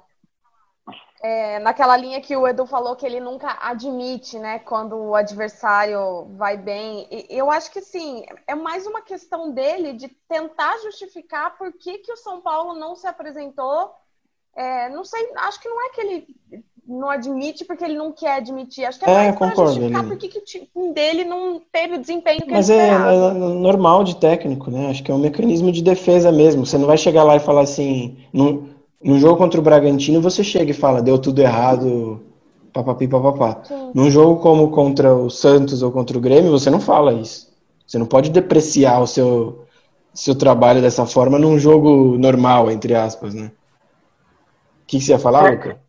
É, naquela linha que o Edu falou que ele nunca admite, né, quando o adversário vai bem. Eu acho que sim, é mais uma questão dele de tentar justificar por que, que o São Paulo não se apresentou. É, não sei, acho que não é que ele não admite porque ele não quer admitir. Acho que é, é mais para justificar ele... porque que o time dele não teve o desempenho que Mas ele é, é, normal de técnico, né? Acho que é um mecanismo de defesa mesmo. Você não vai chegar lá e falar assim, no, no jogo contra o Bragantino, você chega e fala, deu tudo errado, papapi, papapá. Num jogo como contra o Santos ou contra o Grêmio, você não fala isso. Você não pode depreciar o seu, seu trabalho dessa forma num jogo normal, entre aspas, né? O que, que você ia falar, É. Luca?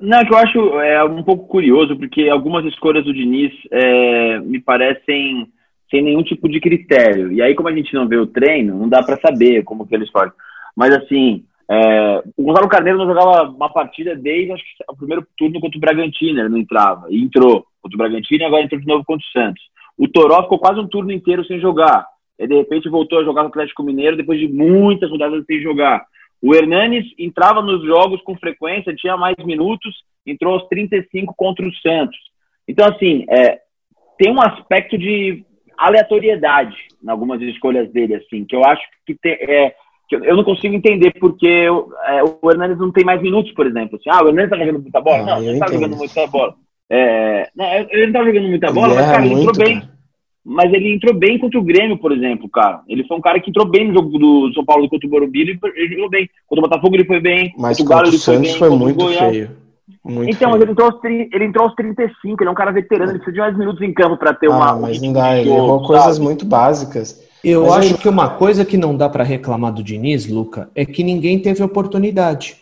Não, que eu acho é, um pouco curioso, porque algumas escolhas do Diniz é, me parecem sem nenhum tipo de critério. E aí, como a gente não vê o treino, não dá para saber como que eles fazem. Mas, assim, é, o Gonzalo Carneiro não jogava uma partida desde acho o primeiro turno contra o Bragantino, ele não entrava. E entrou contra o Bragantino e agora entrou de novo contra o Santos. O Toró ficou quase um turno inteiro sem jogar. E, de repente, voltou a jogar no Atlético Mineiro depois de muitas rodadas sem jogar. O Hernanes entrava nos jogos com frequência, tinha mais minutos, entrou aos 35 contra o Santos. Então, assim, é, tem um aspecto de aleatoriedade em algumas escolhas dele, assim, que eu acho que, te, é, que eu não consigo entender porque eu, é, o Hernanes não tem mais minutos, por exemplo. Assim, ah, o Hernanes tá jogando muita bola? Ah, não, ele não tá entendo. jogando muita bola. É, não, ele não tá jogando muita bola, Ele mas, cara, ele entrou bem. cara. Mas ele entrou bem contra o Grêmio, por exemplo, cara. Ele foi um cara que entrou bem no jogo do São Paulo contra o Morumbi, ele, ele jogou bem. Contra o Botafogo ele foi bem. Mas contra o Galo o ele foi Santos bem. foi muito Goiás. feio. Muito Então, mas feio. ele entrou, aos, tri- ele entrou aos 35, ele é um cara veterano, ele precisa de mais minutos em campo pra ter uma. Ah, um mas não dá, ele errou sabe? coisas muito básicas. Eu Mas acho aí- que uma coisa que não dá para reclamar do Diniz, Luca, é que ninguém teve oportunidade.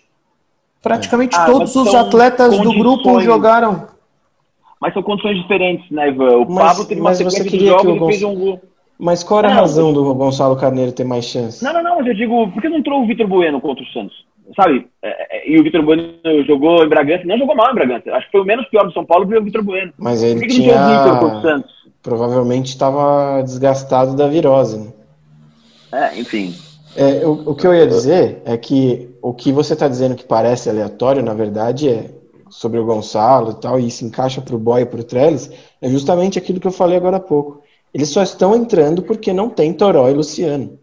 Praticamente Ah, todos os atletas do grupo jogaram. Mas são condições diferentes, né, Ivan? O Mas- Pablo teve uma sequência de jogos e fez Gonç- um gol. Mas qual era a Não. razão do Gonçalo Carneiro ter mais chance? Não, não, não, eu digo, por que não entrou o Vitor Bueno contra o Santos? Sabe? É, é, e o Vitor Bueno jogou em Bragança, não jogou mal em Bragança. Acho que foi o menos pior do São Paulo foi o Vitor Bueno. Mas Por ele que, que não entrou o Vitor contra o tinha. Santos? Provavelmente estava desgastado da virose. Né? É, enfim. É, o, o que eu ia dizer é que o que você está dizendo que parece aleatório, na verdade, é sobre o Gonçalo e tal, e se encaixa para o Boy e para o Trellis, é justamente aquilo que eu falei agora há pouco. Eles só estão entrando porque não tem Toró e Luciano.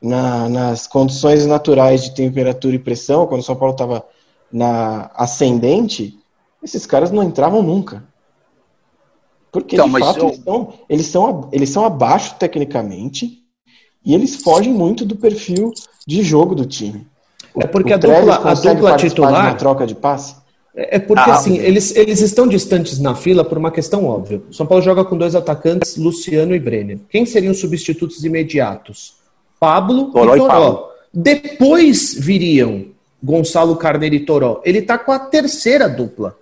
Na- nas condições naturais de temperatura e pressão, quando o São Paulo estava na ascendente, esses caras não entravam nunca. Porque, Então, de fato, eu- eles, são, eles, são, eles são abaixo tecnicamente e eles fogem muito do perfil de jogo do time. É porque O a dupla, a dupla titular. troca de passe? É porque Ah, assim, eles, eles estão distantes na fila por uma questão óbvia. O São Paulo joga com dois atacantes, Luciano e Brenner. Quem seriam os substitutos imediatos? Pablo Toró e e Toró. Pablo. Depois viriam Gonçalo Carneiro e Toró. Ele tá com a terceira dupla.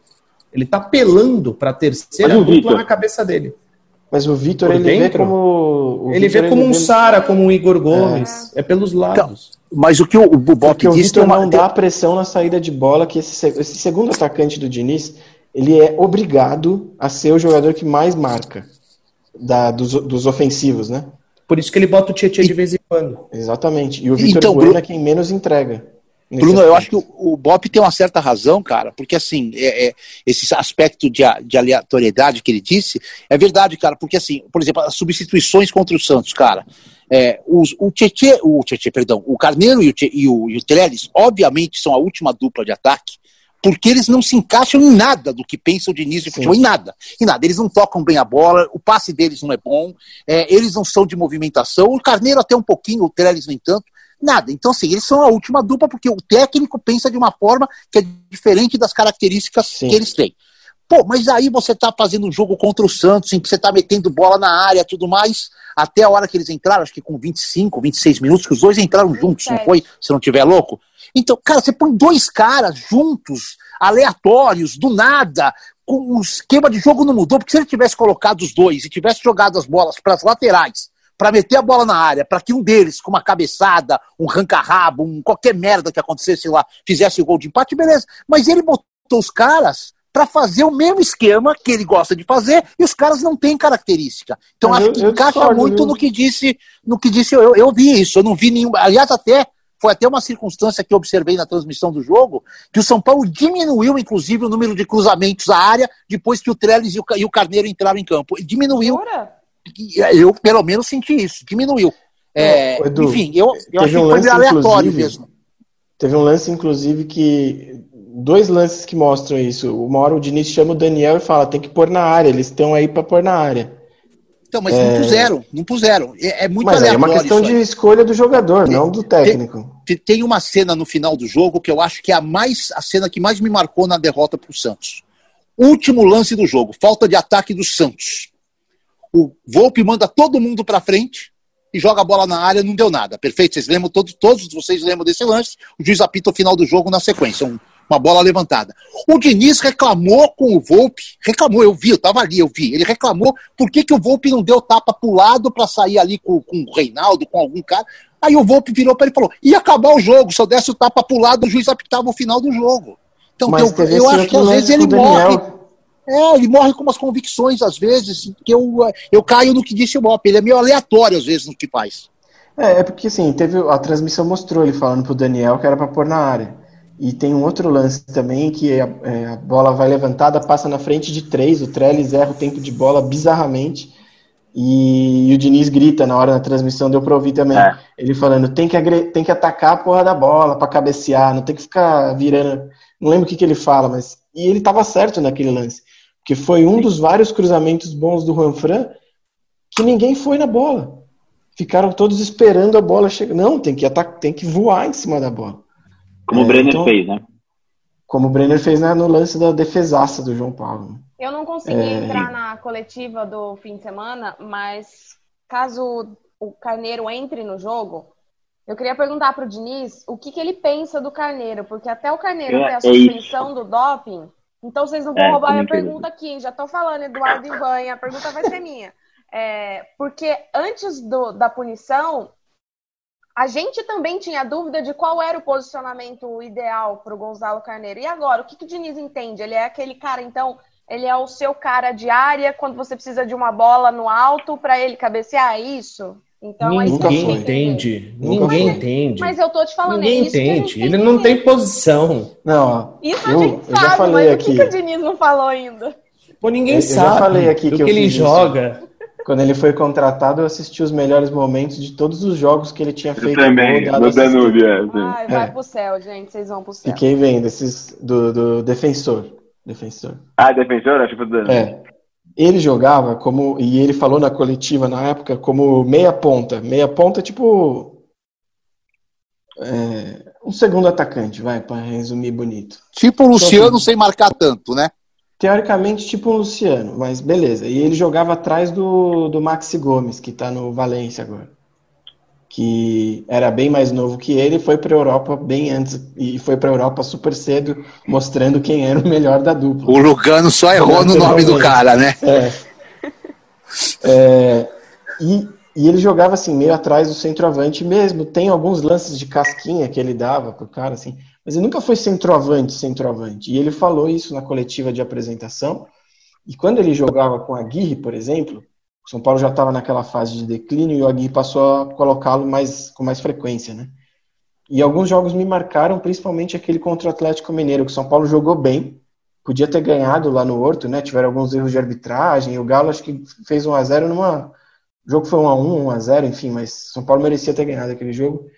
Ele tá pelando para a terceira dupla Vitor? na cabeça dele. Mas o Vitor, ele vê dentro? como. o ele Vitor, vê como um vê- Sara, como um Igor Gomes. É, pelos lados. Mas o que o, o Bob Porque o disse tem Vitor uma. não dá pressão na saída de bola, que esse, se- esse segundo atacante do Diniz, ele é obrigado a ser o jogador que mais marca da- dos, dos ofensivos, né? Por isso que ele bota o Tietchan de vez em quando. Exatamente. E o Vitor Então, Bueno Bruno- é quem menos entrega. Bruno, eu acho aspecto. que o, o Bob tem uma certa razão, cara, porque assim, é, é, esse aspecto de, de aleatoriedade que ele disse é verdade, cara, porque assim, por exemplo, as substituições contra o Santos, cara, é, os, o Tietê, o Tietê, perdão, o Carneiro e o, e o, e o Trellis, obviamente, são a última dupla de ataque, porque eles não se encaixam em nada do que pensa o Diniz de futebol, em nada, em nada. Eles não tocam bem a bola, o passe deles não é bom, é, eles não são de movimentação, o Carneiro até um pouquinho, o Trellis nem tanto, nada. Então, assim, eles são a última dupla porque o técnico pensa de uma forma que é diferente das características Sim. que eles têm. Pô, mas aí você tá fazendo um jogo contra o Santos, em que você tá metendo bola na área e tudo mais, até a hora que eles entraram, acho que com 25, 26 minutos, que os dois entraram juntos, não 27. foi? Se não tiver louco. Então, cara, você põe dois caras juntos, aleatórios, do nada, com um esquema de jogo não mudou, porque se ele tivesse colocado os dois e tivesse jogado as bolas para as laterais, para meter a bola na área, para que um deles, com uma cabeçada, um ranca-rabo, um qualquer merda que acontecesse lá, fizesse o gol de empate, beleza. Mas ele botou os caras para fazer o mesmo esquema que ele gosta de fazer e os caras não têm característica. Então Mas acho que eu encaixa discordo, muito viu? no que disse, no que disse eu, eu vi isso, eu não vi nenhum, aliás até foi até uma circunstância que eu observei na transmissão do jogo, que o São Paulo diminuiu, inclusive, o número de cruzamentos à área depois que o Trellis e o, e o Carneiro entraram em campo. Diminuiu, Jura? eu pelo menos senti isso, diminuiu. É, Edu, enfim, eu, eu achei um que foi aleatório mesmo. Teve um lance, inclusive, que. Dois lances que mostram isso. Uma hora o Diniz chama o Daniel e fala: tem que pôr na área, eles estão aí para pôr na área. Então, mas não puseram, não puseram. É, é muito Mas aí é aleatório. uma questão de escolha do jogador, não do técnico. Te- Tem uma cena no final do jogo que eu acho que é a mais a cena que mais me marcou na derrota para o Santos. Último lance do jogo, falta de ataque do Santos. O Volpe manda todo mundo para frente e joga a bola na área, não deu nada. Perfeito? Vocês lembram, todos, todos vocês lembram desse lance? O juiz apita o final do jogo na sequência, um, uma bola levantada. O Diniz reclamou com o Volpe, reclamou, eu vi, eu tava ali, eu vi. Ele reclamou por que, que o Volpe não deu tapa pro lado para sair ali com, com o Reinaldo, com algum cara. Aí o Volpe virou para ele e falou: ia acabar o jogo, se eu desse o tapa pro lado, o juiz apitava o final do jogo. Então, Mas eu, eu acho que às vezes ele morre. É, ele morre com umas convicções, às vezes, que eu, eu caio no que disse o Bop. Ele é meio aleatório, às vezes, no que faz. É, é porque assim, teve, a transmissão mostrou ele falando pro Daniel que era para pôr na área. E tem um outro lance também que a, é, a, bola vai levantada, passa na frente de três, o Trellis erra o tempo de bola bizarramente. E, e o Diniz grita na hora da transmissão, deu pra ouvir também. É. Ele falando: tem que, tem que atacar a porra da bola para cabecear, não tem que ficar virando. Não lembro o que, que ele fala, mas. E ele tava certo naquele lance. Porque foi um dos vários cruzamentos bons do Juanfran que ninguém foi na bola. Ficaram todos esperando a bola chegar. Não, tem que, atacar, tem que voar em cima da bola. Como é, o Brenner então, fez, né? Como o Brenner fez né, no lance da defesaça do João Paulo. Eu não consegui é... entrar na coletiva do fim de semana, mas caso o Carneiro entre no jogo, eu queria perguntar para o Diniz o que, que, ele pensa do Carneiro, porque até o Carneiro ter a é suspensão do doping, então vocês não vão é, roubar minha pergunta aqui, já estou falando, Eduardo Ivanha, a pergunta vai ser minha. É, porque antes do, da punição, a gente também tinha dúvida de qual era o posicionamento ideal para o Gonzalo Carneiro. E agora, o que, que o Diniz entende? Ele é aquele cara, então, ele é o seu cara de área quando você precisa de uma bola no alto para ele cabecear, é isso? Então, é Ninguém entende. Ninguém mas, entende. Mas eu tô te falando Ninguém é isso entende. Ele não tem posição. Não. Isso eu, a gente eu sabe, mas aqui. o que, que o Diniz não falou ainda? Pô, ninguém eu, sabe. Eu já falei aqui que, que ele joga. Quando ele foi contratado, eu assisti os melhores momentos de todos os jogos que ele tinha feito. Eu também, no Danúbio. É, Ai, vai é. pro céu, gente. Vocês vão pro céu. Fiquei vendo esses do, do defensor. Defensor. Ah, defensor? Acho que foi do É. Ele jogava como, e ele falou na coletiva na época, como meia ponta. Meia ponta, tipo. É, um segundo atacante, vai, para resumir bonito. Tipo o Luciano então, sem marcar tanto, né? Teoricamente tipo um Luciano, mas beleza. E ele jogava atrás do, do Maxi Gomes, que está no Valência agora. Que era bem mais novo que ele, foi para a Europa bem antes e foi para a Europa super cedo, mostrando quem era o melhor da dupla. O Lugano só errou no nome do cara, né? É. é e, e ele jogava assim meio atrás do centroavante mesmo. Tem alguns lances de casquinha que ele dava pro cara assim, mas ele nunca foi centroavante, centroavante. E ele falou isso na coletiva de apresentação. E quando ele jogava com a Aguirre, por exemplo, o São Paulo já estava naquela fase de declínio e o Aguirre passou a colocá-lo mais, com mais frequência, né? E alguns jogos me marcaram, principalmente aquele contra o Atlético Mineiro, que o São Paulo jogou bem, podia ter ganhado lá no Horto, né? Tiveram alguns erros de arbitragem, o Galo acho que fez 1 a 0 numa o jogo foi 1 a 1, 1 a 0, enfim, mas São Paulo merecia ter ganhado aquele jogo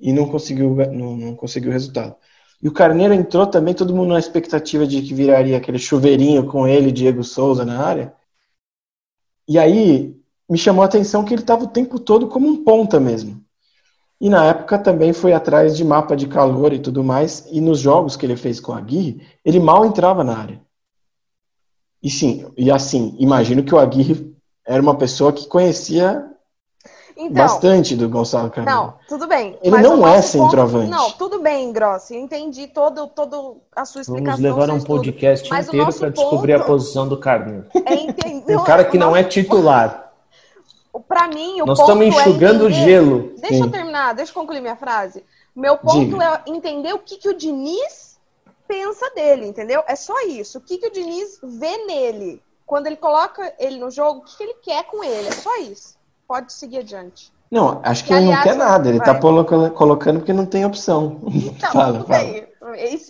e não conseguiu não, não conseguiu o resultado. E o Carneiro entrou também, todo mundo na expectativa de que viraria aquele chuveirinho com ele, Diego Souza, na área. E aí me chamou a atenção que ele estava o tempo todo como um ponta mesmo. E na época também foi atrás de mapa de calor e tudo mais. E nos jogos que ele fez com a Aguirre, ele mal entrava na área. E sim, e assim, imagino que o Aguirre era uma pessoa que conhecia então, Bastante do Gonçalo Carneiro. Não, tudo bem. Ele não é centroavante. Ponto, não, tudo bem, Grossi. Eu entendi todo, todo a sua explicação. Vamos levar um podcast tudo. inteiro para descobrir a posição do Carneiro. [LAUGHS] É entender, um cara que não é titular. Para mim, o Nós estamos é enxugando é gelo. Deixa Sim. eu terminar, deixa eu concluir minha frase. Meu ponto Diga. é entender o que, que o Diniz pensa dele, entendeu? É só isso. O que, que o Diniz vê nele. Quando ele coloca ele no jogo, o que, que ele quer com ele. É só isso pode seguir adiante. Não, acho que e, ele aliás, não quer nada, ele está colocando porque não tem opção. Então, fala, [LAUGHS] tudo fala. bem.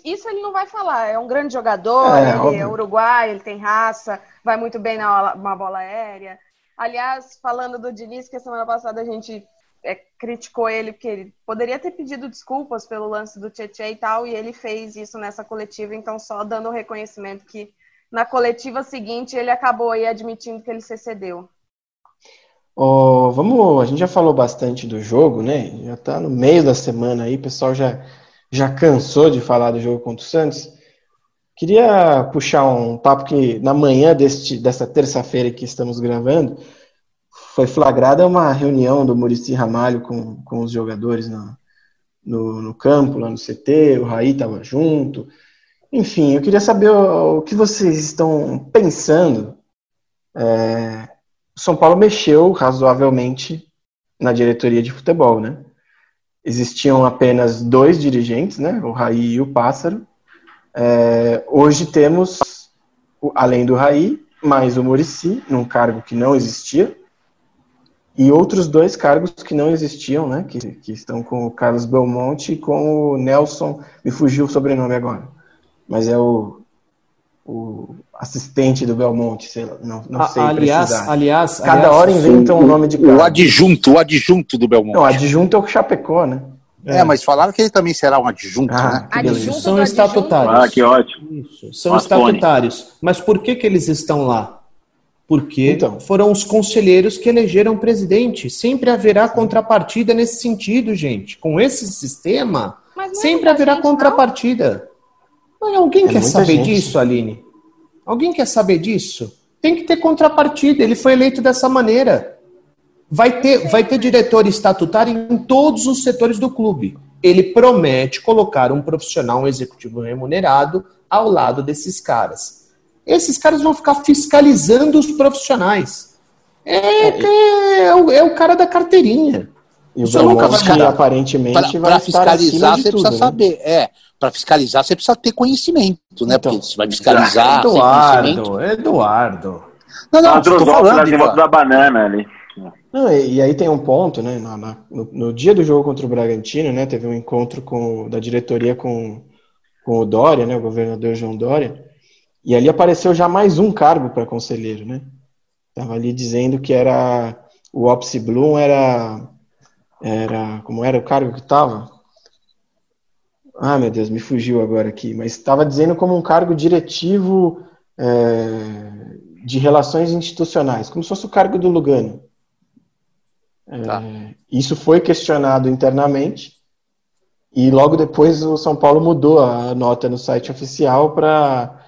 Isso ele não vai falar. É um grande jogador, é, ele é uruguai, ele tem raça, vai muito bem na uma bola aérea. Aliás, falando do Diniz, que a semana passada a gente é, criticou ele porque ele poderia ter pedido desculpas pelo lance do Tietchan e tal, e ele fez isso nessa coletiva, então só dando o reconhecimento que na coletiva seguinte ele acabou aí admitindo que ele se cedeu. Oh, vamos, a gente já falou bastante do jogo, né? Já está no meio da semana aí, o pessoal já, já cansou de falar do jogo contra o Santos. Queria puxar um papo que na manhã deste, dessa terça-feira que estamos gravando, foi flagrada uma reunião do Murici Ramalho com, com os jogadores na, no, no campo, lá no CT, o Raí estava junto. Enfim, eu queria saber o, o que vocês estão pensando. É, São Paulo mexeu razoavelmente na diretoria de futebol, né? Existiam apenas dois dirigentes, né? O Raí e o Pássaro. É, hoje temos, além do Raí, mais o Murici, num cargo que não existia, e outros dois cargos que não existiam, né? Que, que estão com o Carlos Belmonte e com o Nelson, me fugiu o sobrenome agora, mas é o, o assistente do Belmonte, sei lá, não, não sei aliás, precisar. aliás, Cada aliás, hora inventam um nome de cargo. O adjunto, o adjunto do Belmonte. Não, adjunto é o Chapecó, né? É, mas falaram que ele também será um adjunto, Ah, né? Adjunto São estatutários. Ah, que ótimo. Isso, são estatutários. Mas por que, que eles estão lá? Porque Então. foram os conselheiros que elegeram o presidente. Sempre haverá contrapartida nesse sentido, gente. Com esse sistema, não é sempre haverá gente, contrapartida. Mas alguém É quer saber gente. disso, Aline? Alguém quer saber disso? Tem que ter contrapartida. Ele foi eleito dessa maneira. Vai ter, vai ter diretor estatutário em todos os setores do clube. Ele promete colocar um profissional, um executivo remunerado, ao lado desses caras. Esses caras vão ficar fiscalizando os profissionais. É, é, é o, é o cara da carteirinha. E o Isso nunca vai mudar. aparentemente, Para vai para estar fiscalizar, de você tudo, precisa né? saber. É, para fiscalizar, você precisa ter conhecimento, né? Então. Porque você vai fiscalizar sem conhecimento. Eduardo, Eduardo. Não, não, trouxemos falando, em volta da banana ali. Não, e, e aí tem um ponto, né? na- na- no, no dia do jogo contra o Bragantino, né? Teve um encontro com, da diretoria com, com o Dória, né? O governador João Dória. E ali apareceu já mais um cargo para conselheiro, né? Tava ali dizendo que era o Opsi Bloom era era como era o cargo que tava? Ah, meu Deus, me fugiu agora aqui, mas estava dizendo como um cargo diretivo é, de relações institucionais, como se fosse o cargo do Lugano. É, Tá. Isso foi questionado internamente e logo depois o São Paulo mudou a nota no site oficial para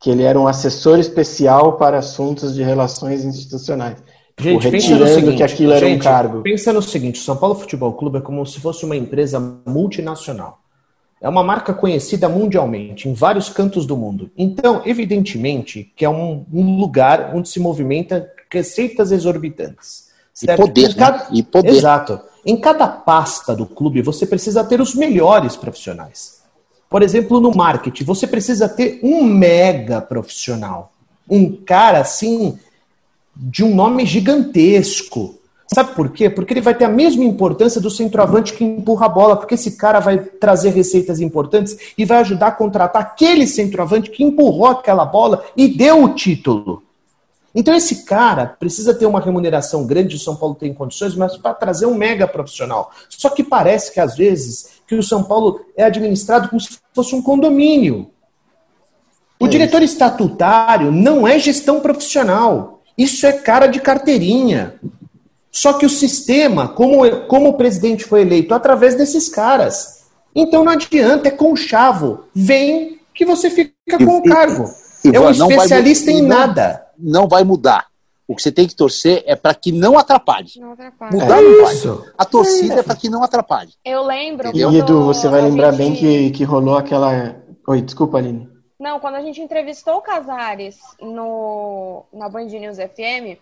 que ele era um assessor especial para assuntos de relações institucionais. Gente, Tipo, pensa no seguinte, que aquilo era um gente, cargo. Pensa no seguinte, o São Paulo Futebol Clube é como se fosse uma empresa multinacional. É uma marca conhecida mundialmente, em vários cantos do mundo. Então, evidentemente, que é um, um lugar onde se movimenta receitas exorbitantes. E certo? poder, Em né? cada- E poder. Exato. Em cada pasta do clube, você precisa ter os melhores profissionais. Por exemplo, no marketing, você precisa ter um mega profissional. Um cara assim, de um nome gigantesco. Sabe por quê? Porque ele vai ter a mesma importância do centroavante que empurra a bola, porque esse cara vai trazer receitas importantes e vai ajudar a contratar aquele centroavante que empurrou aquela bola e deu o título. Então esse cara precisa ter uma remuneração grande, o São Paulo tem condições, mas para trazer um mega profissional. Só que parece que às vezes que o São Paulo é administrado como se fosse um condomínio. O É diretor estatutário não é gestão profissional. Isso é cara de carteirinha. Só que o sistema, como, como o presidente foi eleito, através desses caras. Então não adianta, é conchavo. Vem que você fica com o cargo. É um Ivan, não vai especialista mu- em não- nada. Não vai mudar. O que você tem que torcer é para que não atrapalhe. Não atrapalha. Mudar É não vai. isso. A torcida é, para que não atrapalhe. Eu lembro. Entendeu? E Edu, você vai lembrar gente- bem que, que rolou aquela. Oi, desculpa, Aline. Não, quando a gente entrevistou o Casares no, na Band News FM,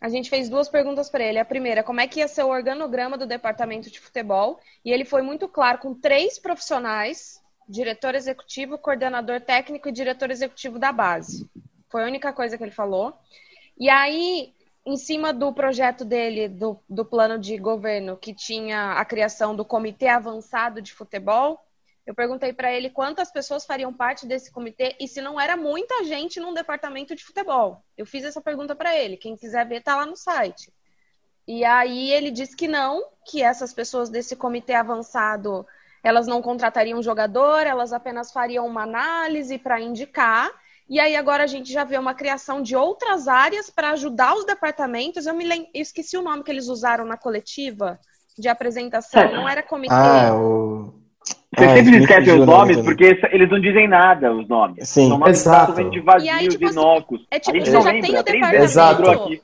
a gente fez duas perguntas para ele. A primeira, como é que ia ser o organograma do departamento de futebol? E ele foi muito claro com três profissionais: diretor executivo, coordenador técnico e diretor executivo da base. Foi a única coisa que ele falou. E aí, em cima do projeto dele, do, do plano de governo, que tinha a criação do Comitê Avançado de Futebol, eu perguntei para ele quantas pessoas fariam parte desse comitê e se não era muita gente num departamento de futebol. Eu fiz essa pergunta para ele. Quem quiser ver, tá lá no site. E aí ele disse que não, que essas pessoas desse comitê avançado, elas não contratariam um jogador, elas apenas fariam uma análise para indicar. E aí agora a gente já vê uma criação de outras áreas para ajudar os departamentos. Eu me lem... eu esqueci o nome que eles usaram na coletiva de apresentação. Não era comitê. Ah, o. Vocês sempre esquecem os nomes porque eles não dizem nada, os nomes. Sim. São nomes Exato. totalmente vazios, E aí, tipo assim, inócuos. é tipo, a gente você não já lembra, tem o Exato. aqui.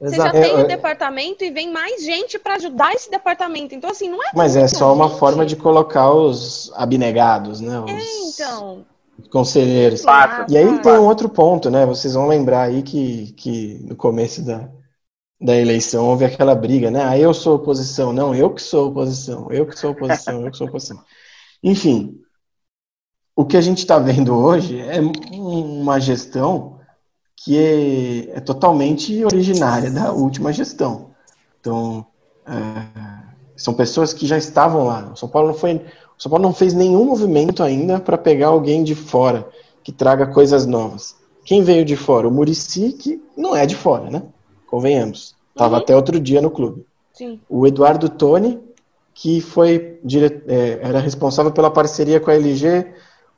Você já Exato. tem É, o é- departamento e vem mais gente para ajudar esse departamento. Então, assim, não é Mas é só uma gente. forma de colocar os abnegados, né? Os É, então. conselheiros. Fato. E aí Claro. tem um outro ponto, né? Vocês vão lembrar aí que, que no começo da, da eleição houve aquela briga, né? Ah, eu sou oposição. Não, eu que sou oposição. Eu que sou oposição. Eu que sou oposição. Enfim, o que a gente está vendo hoje é um- uma gestão que é, é totalmente originária da última gestão. Então, é, são pessoas que já estavam lá. O São Paulo não foi, São Paulo não fez nenhum movimento ainda para pegar alguém de fora que traga coisas novas. Quem veio de fora? O Murici, que não é de fora, né? Convenhamos. Estava Uhum. até outro dia no clube. Sim. O Eduardo Toni, que foi dire... é, era responsável pela parceria com a LG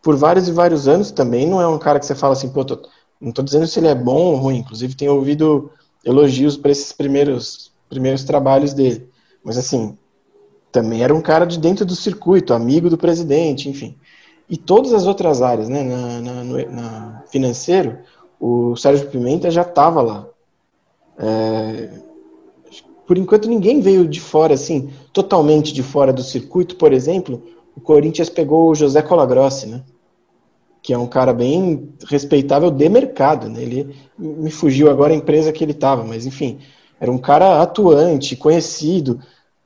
por vários e vários anos, também não é um cara que você fala assim, pô, tô- não estou dizendo se ele é bom ou ruim, inclusive tenho ouvido elogios para esses primeiros, primeiros trabalhos dele. Mas assim, também era um cara de dentro do circuito, amigo do presidente, enfim. E todas as outras áreas, né, na, na- no na financeiro, o Sérgio Pimenta já estava lá. É, por enquanto ninguém veio de fora, assim, totalmente de fora do circuito, por exemplo, o Corinthians pegou o José Colagrossi, né? Que é um cara bem respeitável de mercado, né? Ele me fugiu agora a empresa que ele estava, mas enfim, era um cara atuante, conhecido,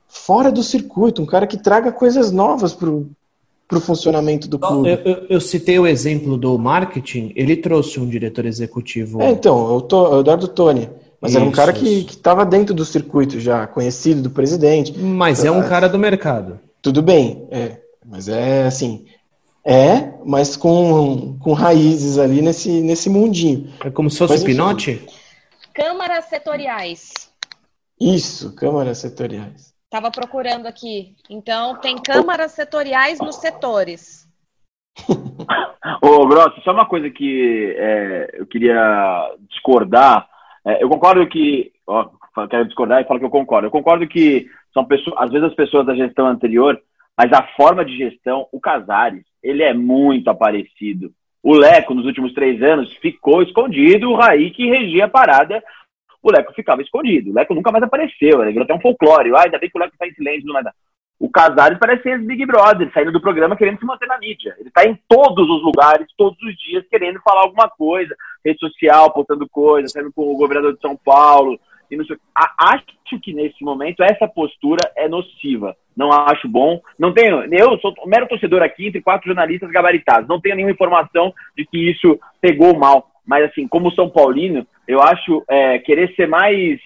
fora do circuito, um cara que traga coisas novas pro, pro funcionamento do Eu, clube. eu- eu citei o exemplo do marketing, ele trouxe um diretor executivo. É, então, eu tô, o Eduardo Tony. Mas era um Isso, cara que isso. estava dentro do circuito já, conhecido do presidente. Mas é um cara do mercado. Tudo bem, é. Mas é assim. É, mas com, com raízes ali nesse, nesse mundinho. É como se fosse Mas. Pinote? Câmaras setoriais. Isso, câmaras setoriais. Tava procurando aqui. Então, tem câmaras setoriais nos setores. [LAUGHS] Ô, Grossi, só uma coisa que é, eu queria discordar. É, eu concordo que. Ó, quero discordar e falo que eu concordo. Eu concordo que são pessoas, às vezes as pessoas da gestão anterior, mas a forma de gestão, o Casares, ele é muito aparecido. O Leco, nos últimos três anos, ficou escondido, o Raí que regia a parada, o Leco ficava escondido. O Leco nunca mais apareceu, ele virou até um folclore. Ah, ainda bem que o Leco está em silêncio, não vai dar. O Casares parece esse Big Brother, saindo do programa querendo se manter na mídia. Ele está em todos os lugares, todos os dias, querendo falar alguma coisa. Rede social, postando coisa, saindo com o governador de São Paulo. E não sei... Acho que nesse momento essa postura é nociva. Não acho bom. Não tenho. Eu sou um mero torcedor aqui entre quatro jornalistas gabaritados. Não tenho nenhuma informação de que isso pegou mal. Mas assim, como São Paulino, eu acho é, querer ser mais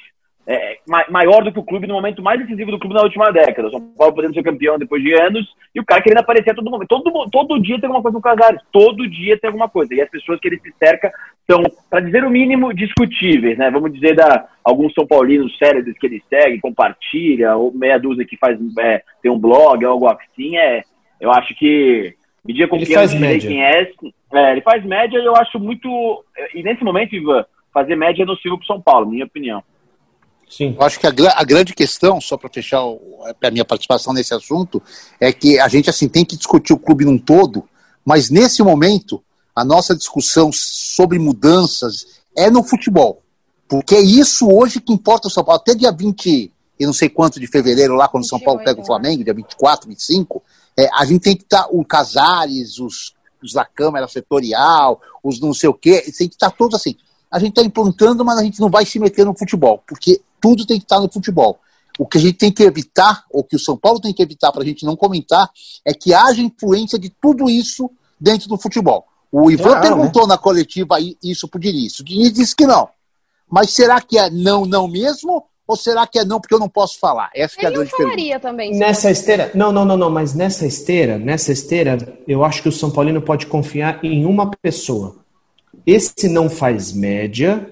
é, ma- maior do que o clube no momento mais decisivo do clube na última década. O São Paulo podendo ser campeão depois de anos e o cara querendo aparecer a todo momento. Todo, todo dia tem alguma coisa no Casares. Todo dia tem alguma coisa. E as pessoas que ele se cerca são, para dizer o mínimo, discutíveis, né? Vamos dizer da alguns São Paulinos cérebros que ele segue, compartilha, ou meia dúzia que faz é, tem um blog, algo assim. É, eu acho que medir a confiança faz de dizer média. quem é, é, ele faz média e eu acho muito. E nesse momento, Ivan, fazer média é nocivo para São Paulo, minha opinião. Sim. Eu acho que a, a grande questão, só para fechar o- a minha participação nesse assunto, é que a gente assim tem que discutir o clube num todo, mas nesse momento a nossa discussão sobre mudanças é no futebol. Porque é isso hoje que importa o São Paulo. Até dia 20, e não sei quanto de fevereiro, lá quando o São Paulo 28, pega o Flamengo, dia 24, 25, é, a gente tem que estar, o Casares, os, os da Câmara Setorial, os não sei o quê, tem que estar todos assim. A gente está implantando, mas a gente não vai se meter no futebol, porque tudo tem que estar no futebol. O que a gente tem que evitar, ou que o São Paulo tem que evitar para a gente não comentar, é que haja influência de tudo isso dentro do futebol. O Ivan Claro, perguntou na coletiva isso pro Diniz. O Diniz disse que não. Mas será que é não, não mesmo? Ou será que é não porque eu não posso falar? Essa que é a grande pergunta. falaria também. se Nessa esteira, não, não, não, não, mas nessa esteira, nessa esteira, eu acho que o São Paulino pode confiar em uma pessoa. Esse não faz média,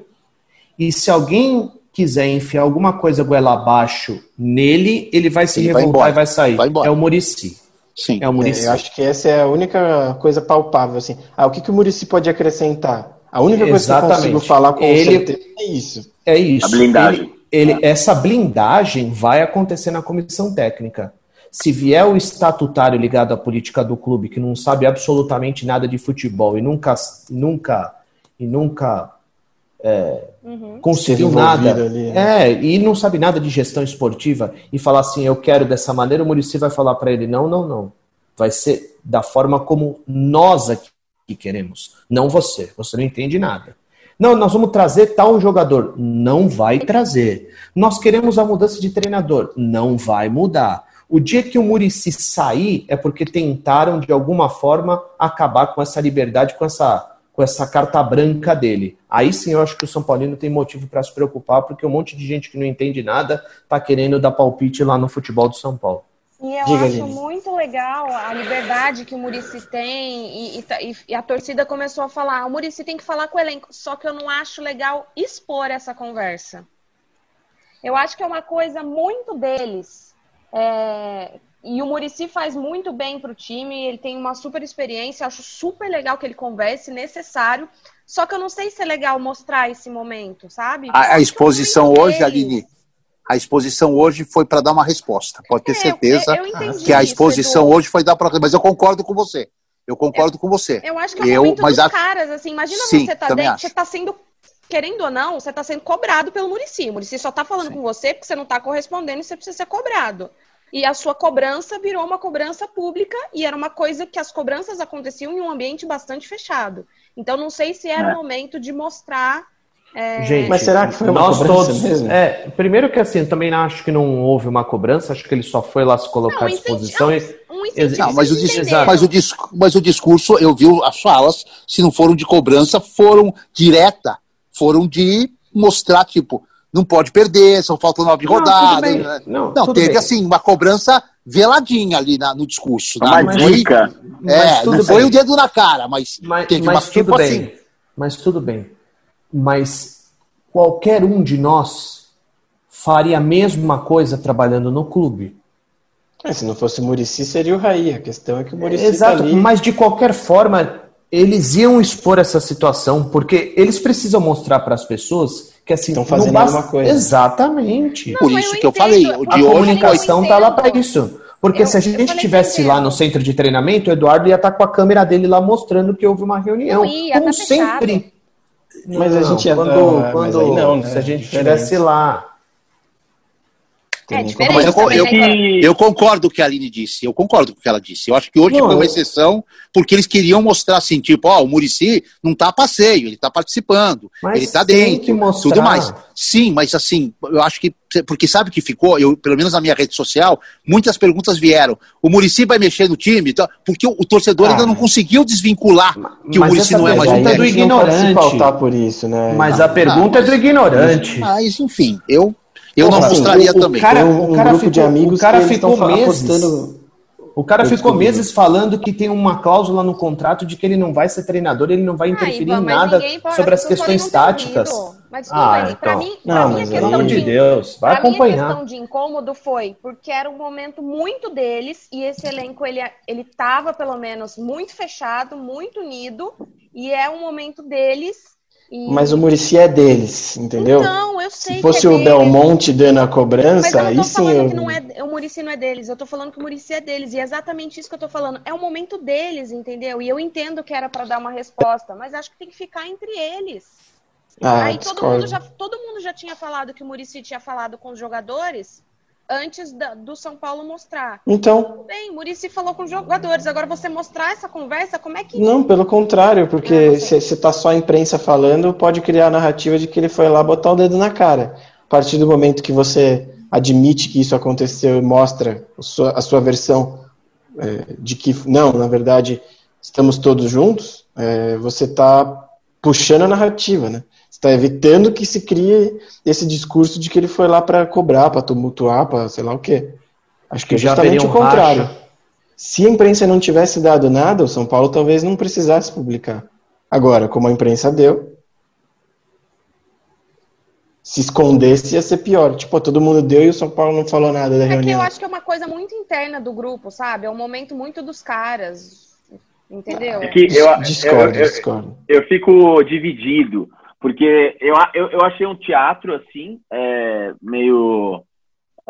e se alguém quiser enfiar alguma coisa goela abaixo nele, ele vai se Ele vai revoltar embora. e vai sair. Vai. É o Murici. Sim. É o É, Murici. eu acho que essa é a única coisa palpável, assim. Ah, o que, que o Murici pode acrescentar? A única coisa que eu Exatamente. consigo falar com Ele- certeza é isso. É isso. A blindagem. Ele, ele- Essa blindagem vai acontecer na comissão técnica. Se vier o estatutário ligado à política do clube, que não sabe absolutamente nada de futebol e nunca, nunca, e nunca é, uhum. conseguiu nada, ali, né? é, e não sabe nada de gestão esportiva, e falar assim, eu quero dessa maneira, o Murici vai falar para ele, não, não, não. Vai ser da forma como nós aqui queremos, não você. Você não entende nada. Não, nós vamos trazer tal jogador. Não vai trazer. Nós queremos a mudança de treinador. Não vai mudar. O dia que o Murici sair é porque tentaram, de alguma forma, acabar com essa liberdade, com essa, com essa carta branca dele. Aí sim eu acho que o São Paulino tem motivo para se preocupar, porque um monte de gente que não entende nada está querendo dar palpite lá no futebol do São Paulo. E eu Diga, acho muito legal a liberdade que o Murici tem e, e, e, a torcida começou a falar, o Murici tem que falar com o elenco, só que eu não acho legal expor essa conversa. Eu acho que é uma coisa muito deles. É, e o Murici faz muito bem para o time, ele tem uma super experiência, acho super legal que ele converse, necessário. Só que eu não sei se é legal mostrar esse momento, sabe? A, a exposição hoje, Aline, a exposição hoje foi para dar uma resposta. Pode ter é, certeza eu, eu que a exposição isso, hoje foi dar para. Mas eu concordo com você. Eu concordo eu, com você. Eu acho que é o eu, momento mas dos a... caras, assim. Imagina Sim, você tá dentro, você tá sendo querendo ou não, você está sendo cobrado pelo Murici. O Murici só está falando Sim. com você porque você não está correspondendo e você precisa ser cobrado. E a sua cobrança virou uma cobrança pública e era uma coisa que as cobranças aconteciam em um ambiente bastante fechado. Então, não sei se era é. o momento de mostrar é... Gente, mas será que foi uma nós todos, mesmo? É, primeiro que assim, também acho que não houve uma cobrança, acho que ele só foi lá se colocar não, à disposição. E... Um não, mas, o mas, o mas o discurso, eu vi as falas, se não foram de cobrança, foram direta, foram de mostrar, tipo, não pode perder, só faltam nove não, rodadas. Né? Não, não teve bem. assim, uma cobrança veladinha ali na, no discurso. Uma né? dica. É, não foi o dedo na cara, mas, mas teve mas uma tipo bem. assim. Mas tudo bem mas qualquer um de nós faria a mesma coisa trabalhando no clube. É, se não fosse o Murici, seria o Raí. A questão é que o Murici. Tá Exato, tá ali... mas de qualquer forma, eles iam expor essa situação, porque eles precisam mostrar para as pessoas que assim. Estão fazendo basta... alguma coisa. Exatamente. Não, Por isso que eu falei. De a comunicação está lá para isso. Porque eu, se a gente tivesse lá no centro de treinamento, o Eduardo ia estar tá com a câmera dele lá mostrando que houve uma reunião. Ia, Como tá sempre. Mas a gente ia quando, ah, quando não, né? se a gente estivesse lá. É mas eu, eu, eu, concordo com o que a Aline disse. Eu concordo com o que ela disse. Eu acho que hoje não, foi uma exceção, porque eles queriam mostrar assim, tipo, ó, o Murici não tá a passeio, ele tá participando, ele tá dentro, tudo mais. Sim, mas assim, eu acho que. Porque sabe que ficou, eu, pelo menos na minha rede social, muitas perguntas vieram. O Murici vai mexer no time? Então, porque o, o torcedor ah, ainda não conseguiu desvincular que o Murici não é mais um. É do ignorante. Não por isso, né? Mas a pergunta é do ignorante. Mas, enfim, eu eu não mostraria o, também. O cara, um, um cara ficou, de amigos o cara ficou meses. Apostando... O cara ficou meses falando que tem uma cláusula no contrato de que ele não vai ser treinador, ele não vai interferir ah, em nada sobre as questões táticas. Mas ah, então. pra mim, pra não, mim a questão de, Deus, vai acompanhar. Questão de incômodo foi porque era um momento muito deles e esse elenco ele ele tava pelo menos muito fechado, muito unido e é um momento deles e... Mas o Murici é deles, entendeu? Não, eu sei. Se fosse é o Belmonte dando a cobrança, aí sim. Eu... Que não é, o Murici não é deles, eu tô falando que o Murici é deles. E é exatamente isso que eu tô falando. É o momento deles, entendeu? E eu entendo que era para dar uma resposta, mas acho que tem que ficar entre eles. Ah, Aí todo mundo, já, todo mundo já tinha falado que o Murici tinha falado com os jogadores antes da, do São Paulo mostrar. Então. Bem, Murici falou com os jogadores. Agora você mostrar essa conversa, como é que. Não, pelo contrário, porque se, se tá só a imprensa falando, pode criar a narrativa de que ele foi lá botar o dedo na cara. A partir do momento que você admite que isso aconteceu e mostra a sua, a sua versão é, de que, não, na verdade, estamos todos juntos, é, você está puxando a narrativa, né? Está evitando que se crie esse discurso de que ele foi lá para cobrar, para tumultuar, para sei lá o quê. Acho que, é justamente o contrário. Racha. Se a imprensa não tivesse dado nada, o São Paulo talvez não precisasse publicar. Agora, como a imprensa deu, se escondesse ia ser pior. Tipo, todo mundo deu e o São Paulo não falou nada da é reunião. Que eu acho que é uma coisa muito interna do grupo, sabe? É um momento muito dos caras. Entendeu? É que eu, discordo, eu, eu, discordo. Eu fico dividido. Porque eu, eu, eu achei um teatro, assim, é, meio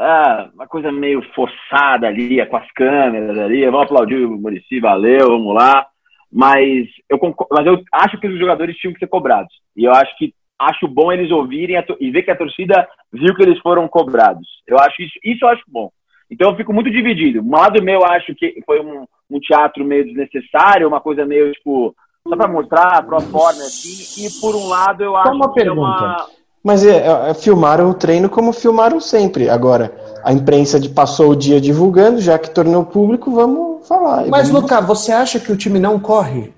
ah, uma coisa meio forçada ali, com as câmeras ali. Vamos aplaudir o Murici, valeu, vamos lá. Mas eu, mas eu acho que os jogadores tinham que ser cobrados. E eu acho que acho bom eles ouvirem e ver que a torcida viu que eles foram cobrados. Eu acho isso, isso eu acho bom. Então eu fico muito dividido. Um lado meu acho que foi um, um teatro meio desnecessário, uma coisa meio tipo só para mostrar pro forma assim. E por um lado eu acho uma que pergunta. é uma Mas é, é, filmaram o treino como filmaram sempre. Agora, a imprensa de- passou o dia divulgando, já que tornou público, vamos falar. Mas, Vamos- Luca, você acha que o time não corre?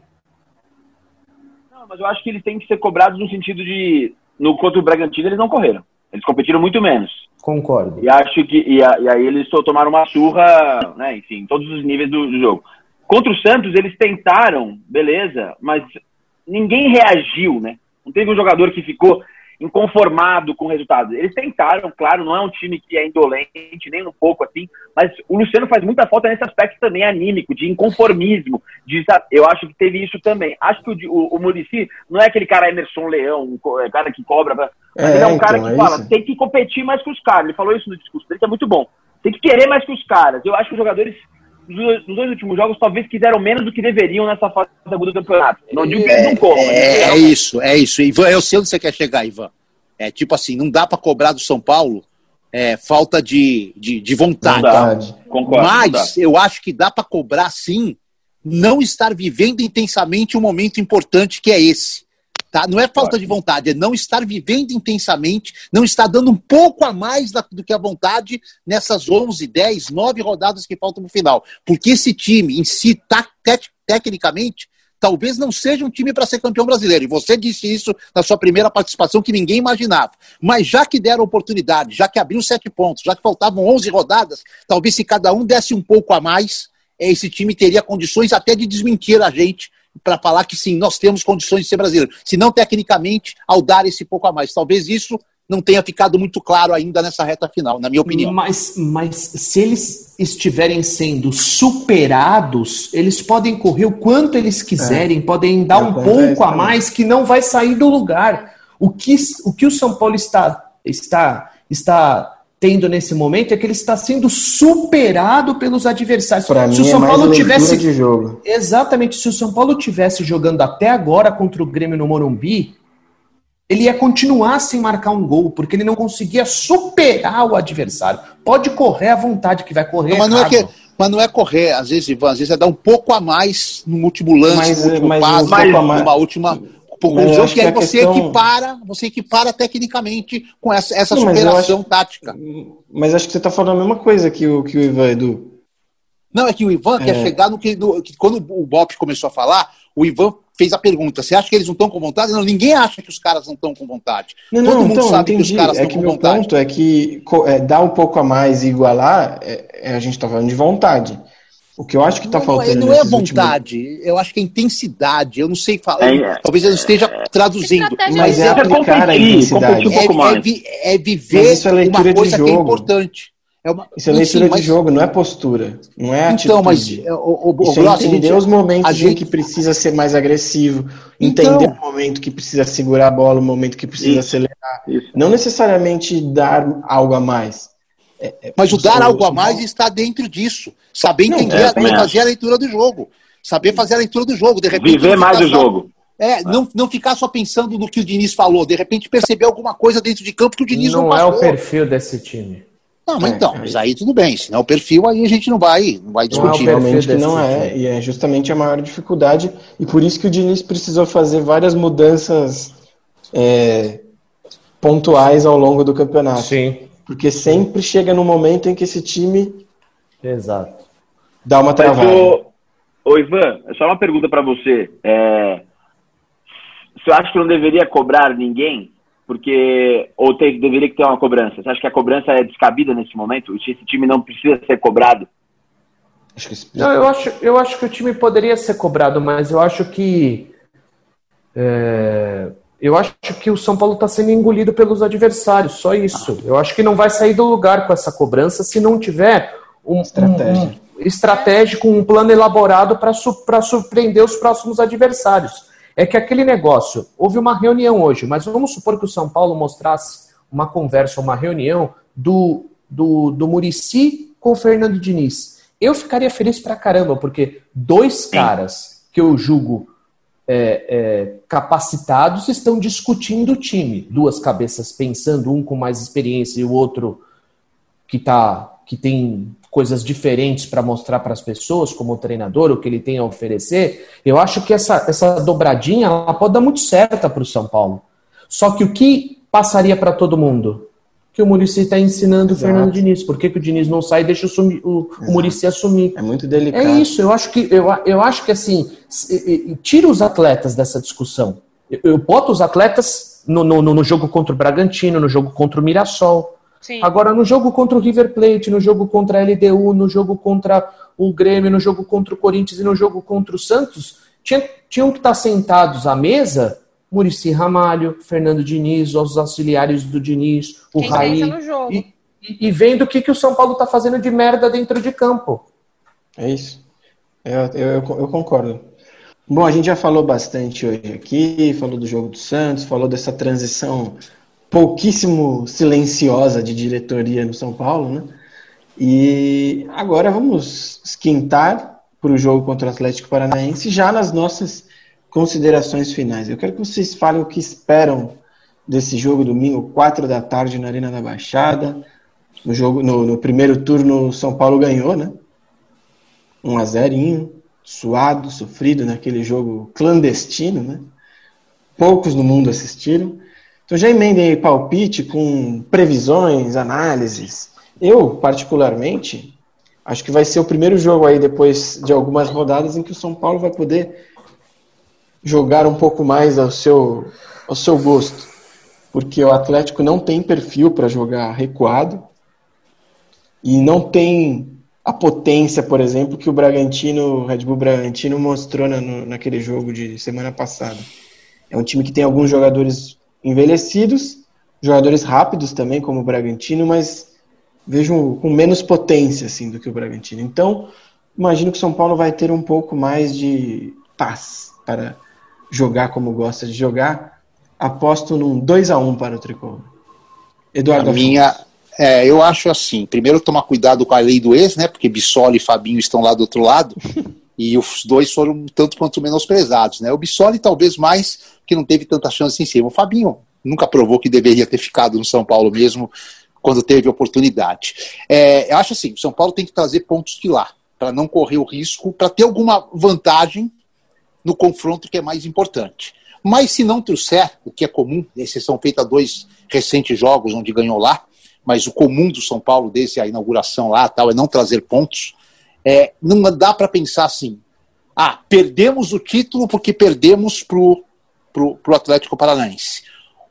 Não, mas eu acho que eles têm que ser cobrados no sentido de. No contra o Bragantino, eles não correram. Eles competiram muito menos. Concordo. E acho que. E, a- e aí eles só tomaram uma surra, né? Enfim, em todos os níveis do, do jogo. Contra o Santos, eles tentaram, beleza, mas ninguém reagiu, né? Não teve um jogador que ficou inconformado com o resultado. Eles tentaram, claro, não é um time que é indolente, nem um pouco assim, mas o Luciano faz muita falta nesse aspecto também anímico, de inconformismo. De, eu acho que teve isso também. Acho que o, o, o Muricy não é aquele cara Emerson Leão, um é, cara que cobra, mas É, ele é um cara então, que é fala, isso. tem que competir mais com os caras. Ele falou isso no discurso dele, que é muito bom. Tem que querer mais que os caras. Eu acho que os jogadores, nos dois- últimos jogos, talvez quiseram menos do que deveriam nessa fase do campeonato. Não digo que eles não corram, eles É, é isso, é isso. Ivan, eu sei onde você quer chegar, Ivan. É tipo assim, não dá pra cobrar do São Paulo é, falta de, de, de vontade. Verdade. Concordo. Mas eu acho que dá pra cobrar sim, não estar vivendo intensamente um momento importante que é esse. Tá? Não é falta de vontade, é não estar vivendo intensamente, não estar dando um pouco a mais do que a vontade nessas 11, 10, 9 rodadas que faltam no final. Porque esse time em si, tá, te- tecnicamente, talvez não seja um time para ser campeão brasileiro. E você disse isso na sua primeira participação, que ninguém imaginava. Mas já que deram oportunidade, já que abriu sete pontos, já que faltavam 11 rodadas, talvez se cada um desse um pouco a mais, eh, esse time teria condições até de desmentir a gente para falar que sim, nós temos condições de ser brasileiro. Se não tecnicamente, ao dar esse pouco a mais. Talvez isso não tenha ficado muito claro ainda nessa reta final, na minha opinião. Mas, mas se eles estiverem sendo superados, eles podem correr o quanto eles quiserem, podem dar um ponto é pouco esse a mais que não vai sair do lugar. O que o, que o São Paulo está, está, está tendo nesse momento é que ele está sendo superado pelos adversários. Pra se mim o é São mais Paulo tivesse de jogo. Exatamente. Se o São Paulo tivesse jogando até agora contra o Grêmio no Morumbi, ele ia continuar sem marcar um gol, porque ele não conseguia superar o adversário. Pode correr à vontade, que vai correr. Não, mas, não é que, mas não é correr, às vezes, Ivan, às vezes é dar um pouco a mais no último lance, Mas, no último mas passo, um pouco a mais- numa última Mas eu conclusão, que que aí a você questão- equipara, você equipara tecnicamente com essa, essa Não, mas superação acho- tática. Mas acho que você tá falando a mesma coisa que o, que o Ivan Edu. Não, é que o Ivan quer É. chegar no que, no- que quando o Bop começou a falar, o Ivan fez a pergunta: você acha que eles não estão com vontade? Não, ninguém acha que os caras não estão com vontade. Não, Todo não, mundo então, sabe entendi. que os caras é estão com meu vontade. ponto é que é, dar um pouco a mais e igualar, é, é, a gente tá falando de vontade. O que eu acho que tá não é- faltando não é nesses últimos- vontade, eu acho que é intensidade. Eu não sei falar, É, é. talvez eu esteja traduzindo, Estratégia mas é é, aplicar a intensidade. um pouco é, mais. é vi- é viver isso é leitura uma de coisa que é jogo. importante. É uma, Isso é Sim, leitura mas- de jogo, não é postura. Não é atitude. Então, mas é, o, o, o Isso é entender gente- os momentos a em gente- que precisa ser mais agressivo, Então. entender o momento que precisa segurar a bola, o momento que precisa Isso. acelerar. Isso. Não necessariamente dar algo a mais. Mas o dar algo a mais está dentro disso. Saber Não, entender, é, fazer a leitura do jogo. Saber fazer a leitura do jogo. De repente, Viver não mais o só- jogo. É, não, não ficar só pensando no que o Diniz falou. De repente perceber alguma coisa dentro de campo que o Diniz não, Não é passou. o perfil desse time. Não, mas É, então, é. mas aí tudo bem. Se não é o perfil, aí a gente não vai, não vai Não é o discutir. perfil Realmente que não é, time. e é justamente a maior dificuldade, e por isso que o Diniz precisou fazer várias mudanças é, pontuais ao longo do campeonato. Sim, Porque sempre chega no momento em que esse time exato. dá uma travada. ô, ô Ivan, só uma pergunta pra você. É, você acha que não deveria cobrar ninguém? Porque. Ou tem- deveria que ter uma cobrança? Você acha que a cobrança é descabida nesse momento? Esse time não precisa ser cobrado? Acho que Não, eu acho, eu acho que o time poderia ser cobrado, mas eu acho que. é, eu acho que o São Paulo está sendo engolido pelos adversários, só isso. Eu acho que não vai sair do lugar com essa cobrança se não tiver um, Estratégia. um- um estratégico, um plano elaborado para surpreender os próximos adversários. É que aquele negócio, houve uma reunião hoje, mas vamos supor que o São Paulo mostrasse uma conversa, uma reunião do do, do Murici com o Fernando Diniz. Eu ficaria feliz pra caramba, porque dois caras que eu julgo é, é, capacitados estão discutindo o time. Duas cabeças pensando, um com mais experiência e o outro que, tá, que tem coisas diferentes para mostrar para as pessoas, como treinador, o que ele tem a oferecer. Eu acho que essa, essa dobradinha ela pode dar muito certa para o São Paulo. Só que o que passaria para todo mundo? Que o Murici está ensinando Exato. o Fernando Diniz. Por que, que o Diniz não sai e deixa o, o, o Murici assumir? É muito delicado. É isso, eu acho que, eu, eu acho que assim, tira os atletas dessa discussão. Eu, eu boto os atletas no, no, no jogo contra o Bragantino, no jogo contra o Mirassol. Sim. Agora, no jogo contra o River Plate, no jogo contra a LDU, no jogo contra o Grêmio, no jogo contra o Corinthians e no jogo contra o Santos, tinha, tinham que estar sentados à mesa Murici Ramalho, Fernando Diniz, os auxiliares do Diniz, o Quem Raí. E, e, e, vendo o que, que o São Paulo está fazendo de merda dentro de campo. É isso. Eu, eu, eu, concordo. Bom, a gente já falou bastante hoje aqui, falou do jogo do Santos, falou dessa transição pouquíssimo silenciosa de diretoria no São Paulo, né? E agora vamos esquentar para o jogo contra o Atlético Paranaense já nas nossas considerações finais. Eu quero que vocês falem o que esperam desse jogo domingo, 4 da tarde, na Arena da Baixada. No, jogo, no, no primeiro turno, o São Paulo ganhou, né? 1 a 0 suado, sofrido naquele jogo clandestino, né? Poucos no mundo assistiram. Então já emendem aí palpite com previsões, análises. Eu, particularmente, acho que vai ser o primeiro jogo aí, depois de algumas rodadas, em que o São Paulo vai poder jogar um pouco mais ao seu, ao seu gosto, porque o Atlético não tem perfil para jogar recuado e não tem a potência, por exemplo, que o Bragantino, o Red Bull Bragantino mostrou na, no, naquele jogo de semana passada. É um time que tem alguns jogadores envelhecidos, jogadores rápidos também, como o Bragantino, mas vejo com menos potência assim do que o Bragantino. Então, imagino que o São Paulo vai ter um pouco mais de paz para jogar como gosta de jogar, aposto num 2 a 1 para o Tricolor. Eduardo. A minha, é, eu acho assim, primeiro tomar cuidado com a lei do ex, né? Porque Bissoli e Fabinho estão lá do outro lado. [LAUGHS] e os dois foram tanto quanto menosprezados, né? O Bissoli talvez mais, que não teve tanta chance em cima. O Fabinho nunca provou que deveria ter ficado no São Paulo mesmo quando teve oportunidade. É, eu acho assim, o São Paulo tem que trazer pontos de lá para não correr o risco, para ter alguma vantagem no confronto que é mais importante. Mas se não trouxer, o que é comum, exceção feita a dois recentes jogos onde ganhou lá, mas o comum do São Paulo desde a inauguração lá tal é não trazer pontos, é, não dá para pensar assim, ah, perdemos o título porque perdemos para o Atlético Paranaense.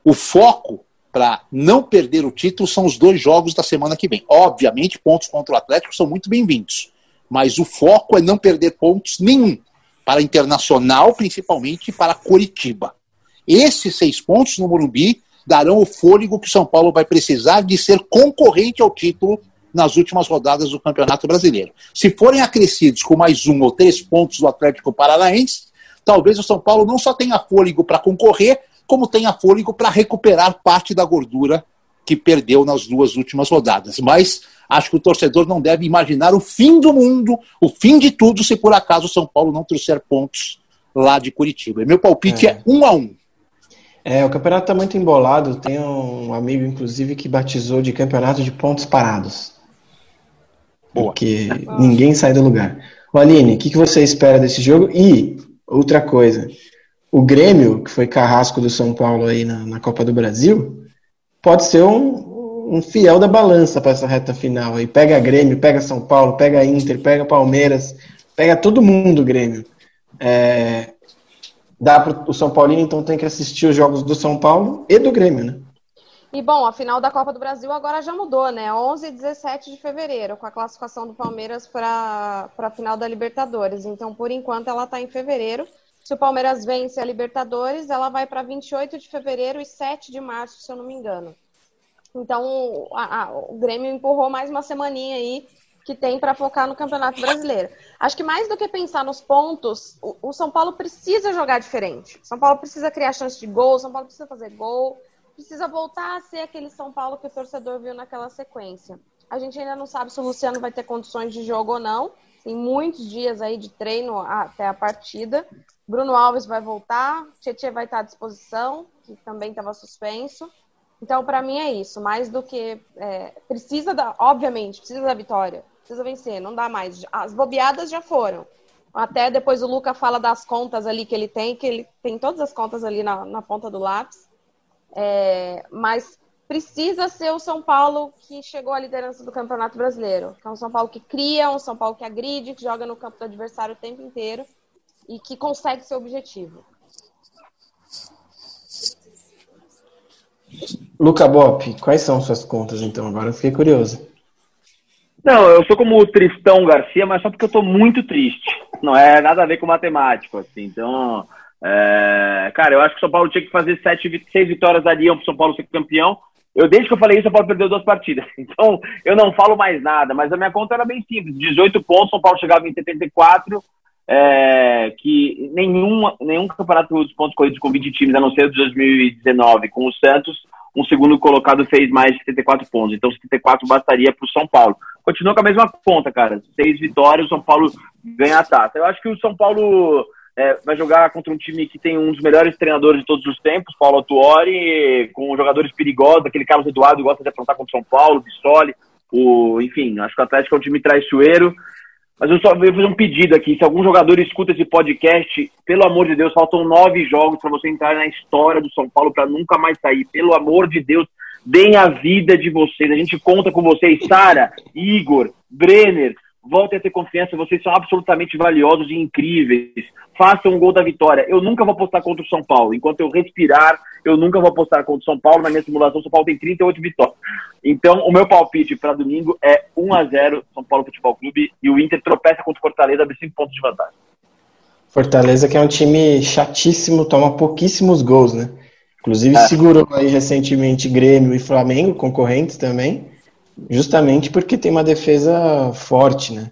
O foco para não perder o título são os dois jogos da semana que vem. Obviamente, pontos contra o Atlético são muito bem-vindos, mas o foco é não perder pontos nenhum para Internacional, principalmente para Coritiba. Esses seis pontos no Morumbi darão o fôlego que o São Paulo vai precisar de ser concorrente ao título nas últimas rodadas do Campeonato Brasileiro. Se forem acrescidos com mais um ou três pontos do Atlético Paranaense, talvez o São Paulo não só tenha fôlego para concorrer, como tenha fôlego para recuperar parte da gordura que perdeu nas duas últimas rodadas. Mas Acho que o torcedor não deve imaginar o fim do mundo, o fim de tudo, se por acaso o São Paulo não trouxer pontos lá de Curitiba. meu palpite é, é um a um. É, o campeonato está muito embolado. Tem um amigo, inclusive, que batizou de campeonato de pontos parados. Boa. Porque ninguém sai do lugar. O Aline, o que, que você espera desse jogo? E, outra coisa, o Grêmio, que foi carrasco do São Paulo aí na, na Copa do Brasil, pode ser um, um fiel da balança para essa reta final aí. Pega Grêmio, pega São Paulo, pega Inter, pega Palmeiras, pega todo mundo Grêmio. É, dá para o São Paulino, então tem que assistir os jogos do São Paulo e do Grêmio, né? E bom, a final da Copa do Brasil agora já mudou, né? 11 e 17 de fevereiro, com a classificação do Palmeiras para a final da Libertadores. Então, por enquanto, ela está em fevereiro. Se o Palmeiras vence a Libertadores, ela vai para 28 de fevereiro e 7 de março, se eu não me engano. Então, a, a, o Grêmio empurrou mais uma semaninha aí que tem para focar no Campeonato Brasileiro. Acho que mais do que pensar nos pontos, o, o, São Paulo precisa jogar diferente. São Paulo precisa criar chance de gol, São Paulo precisa fazer gol, precisa voltar a ser aquele São Paulo que o torcedor viu naquela sequência. A gente ainda não sabe se o Luciano vai ter condições de jogo ou não. Tem muitos dias aí de treino até a partida. Bruno Alves vai voltar, Tietchan vai estar à disposição, que também estava suspenso. Então, para mim é isso. Mais do que é, precisa da, obviamente, precisa da vitória, precisa vencer. Não dá mais. As bobeadas já foram. Até depois o Luca fala das contas ali que ele tem, que ele tem todas as contas ali na, na ponta do lápis. É, mas precisa ser o São Paulo que chegou à liderança do Campeonato Brasileiro. Que é um São Paulo que cria, um São Paulo que agride, que joga no campo do adversário o tempo inteiro e que consegue seu objetivo. Luca Bop, quais são suas contas então? Agora eu fiquei curioso. Não, eu sou como o Tristão Garcia, mas só porque eu tô muito triste. Não é nada a ver com matemático, assim. Então, é... cara, eu acho que o São Paulo tinha que fazer sete, seis vitórias dariam pro São Paulo ser campeão. Eu, desde que eu falei isso, São Paulo perdeu duas partidas. [LAUGHS] Então, eu não falo mais nada, mas a minha conta era bem simples. 18 pontos, São Paulo chegava em 74, é, que nenhum, nenhum campeonato dos pontos corridos com 20 times, a não ser de 2019, com o Santos, um segundo colocado fez mais de 74 pontos. Então, 74 bastaria para o São Paulo. Continua com a mesma conta, cara. Seis vitórias, o São Paulo ganha a taça. Eu acho que o São Paulo é, vai jogar contra um time que tem um dos melhores treinadores de todos os tempos, Paulo Autuori, com jogadores perigosos, aquele Carlos Eduardo gosta de afrontar contra o São Paulo, Bissoli, o, enfim, acho que o Atlético é um time traiçoeiro. Mas eu só vou fazer um pedido aqui. Se algum jogador escuta esse podcast, pelo amor de Deus, faltam nove jogos para você entrar na história do São Paulo para nunca mais sair. Pelo amor de Deus, deem a vida de vocês. A gente conta com vocês, Sara, Igor, Brenner, voltem a ter confiança, vocês são absolutamente valiosos e incríveis. Façam um gol da vitória. Eu nunca vou apostar contra o São Paulo. Enquanto eu respirar, eu nunca vou apostar contra o São Paulo. Na minha simulação, o São Paulo tem 38 vitórias. Então, o meu palpite para domingo é 1 a 0 São Paulo Futebol Clube e o Inter tropeça contra o Fortaleza, abre 5 pontos de vantagem. Fortaleza que é um time chatíssimo, toma pouquíssimos gols, né? Inclusive é. segurou aí recentemente Grêmio e Flamengo, concorrentes também justamente porque tem uma defesa forte, né?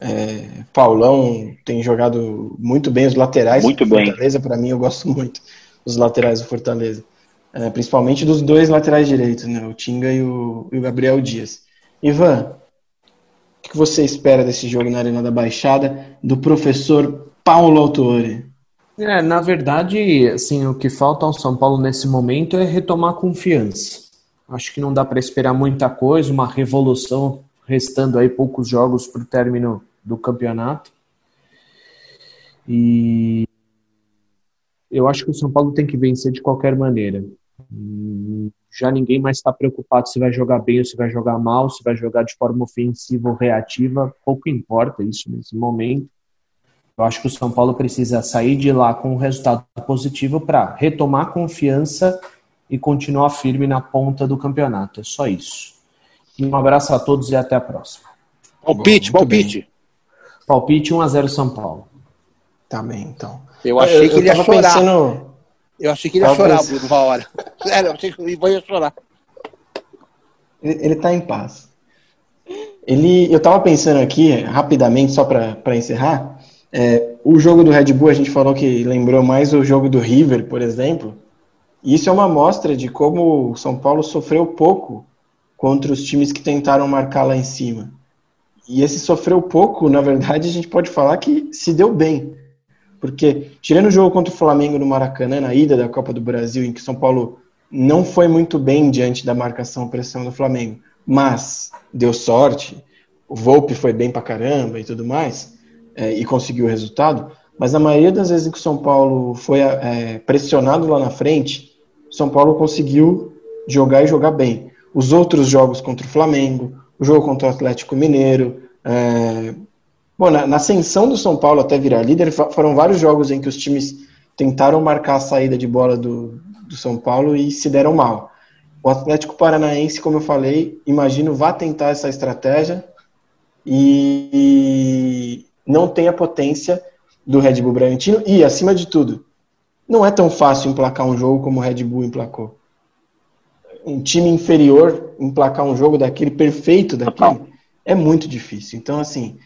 É, Paulão tem jogado muito bem os laterais. Muito bem. Fortaleza, para mim, eu gosto muito dos laterais do Fortaleza. É, principalmente dos dois laterais direitos, né? O Tinga e o, e o Gabriel Dias. Ivan, o que você espera desse jogo na Arena da Baixada do professor Paulo Autori? É, na verdade, assim, o que falta ao São Paulo nesse momento é retomar confiança. Acho que não dá para esperar muita coisa, uma revolução, restando aí poucos jogos para o término do campeonato. E eu acho que o São Paulo tem que vencer de qualquer maneira. Já ninguém mais está preocupado se vai jogar bem ou se vai jogar mal, se vai jogar de forma ofensiva ou reativa, pouco importa isso nesse momento. Eu acho que o São Paulo precisa sair de lá com um resultado positivo para retomar confiança e continuar firme na ponta do campeonato. É só isso. Um abraço a todos e até a próxima. Palpite, Bom, palpite. Palpite 1x0 São Paulo. Tá bem, então. Eu achei eu, que ele ia chorar. Pensando... Eu achei que ele ia chorar, pensando... Bruno, uma hora. [LAUGHS] Sério, eu achei que ele ia chorar. Ele, ele tá em paz. Ele, eu tava pensando aqui, rapidamente, só para encerrar, é, o jogo do Red Bull a gente falou que lembrou mais o jogo do River, por exemplo, e isso é uma amostra de como o São Paulo sofreu pouco contra os times que tentaram marcar lá em cima. E esse sofreu pouco, na verdade, a gente pode falar que se deu bem. Porque, tirando o jogo contra o Flamengo no Maracanã, na ida da Copa do Brasil, em que o São Paulo não foi muito bem diante da marcação pressão do Flamengo, mas deu sorte, o Volpe foi bem pra caramba e tudo mais, é, e conseguiu o resultado, mas na maioria das vezes que o São Paulo foi é, pressionado lá na frente, são Paulo conseguiu jogar e jogar bem. Os outros jogos contra o Flamengo, o jogo contra o Atlético Mineiro, é... Bom, na, na, ascensão do São Paulo até virar líder, foram vários jogos em que os times tentaram marcar a saída de bola do, do São Paulo e se deram mal. O Atlético Paranaense, como eu falei, imagino vá tentar essa estratégia e não tem a potência do Red Bull Bragantino e, acima de tudo, não é tão fácil emplacar um jogo como o Red Bull emplacou. Um time inferior emplacar um jogo daquele perfeito daquele é muito difícil. Então, assim,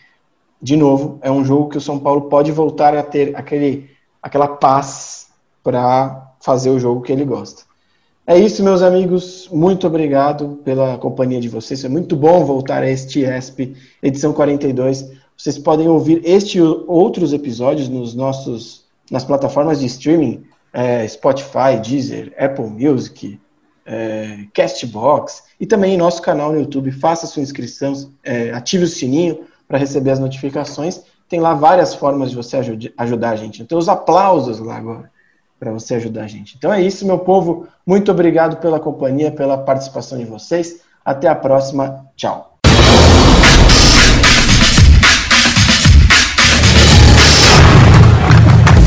de novo, é um jogo que o São Paulo pode voltar a ter aquele, aquela paz para fazer o jogo que ele gosta. É isso, meus amigos. Muito obrigado pela companhia de vocês. É muito bom voltar a este ESP, edição 42. Vocês podem ouvir este e outros episódios nos nossos, nas plataformas de streaming, é, Spotify, Deezer, Apple Music, é, Castbox e também em nosso canal no YouTube. Faça sua inscrição, é, ative o sininho para receber as notificações. Tem lá várias formas de você ajudar a gente. Então, os aplausos lá agora para você ajudar a gente. Então é isso, meu povo. Muito obrigado pela companhia, pela participação de vocês. Até a próxima. Tchau.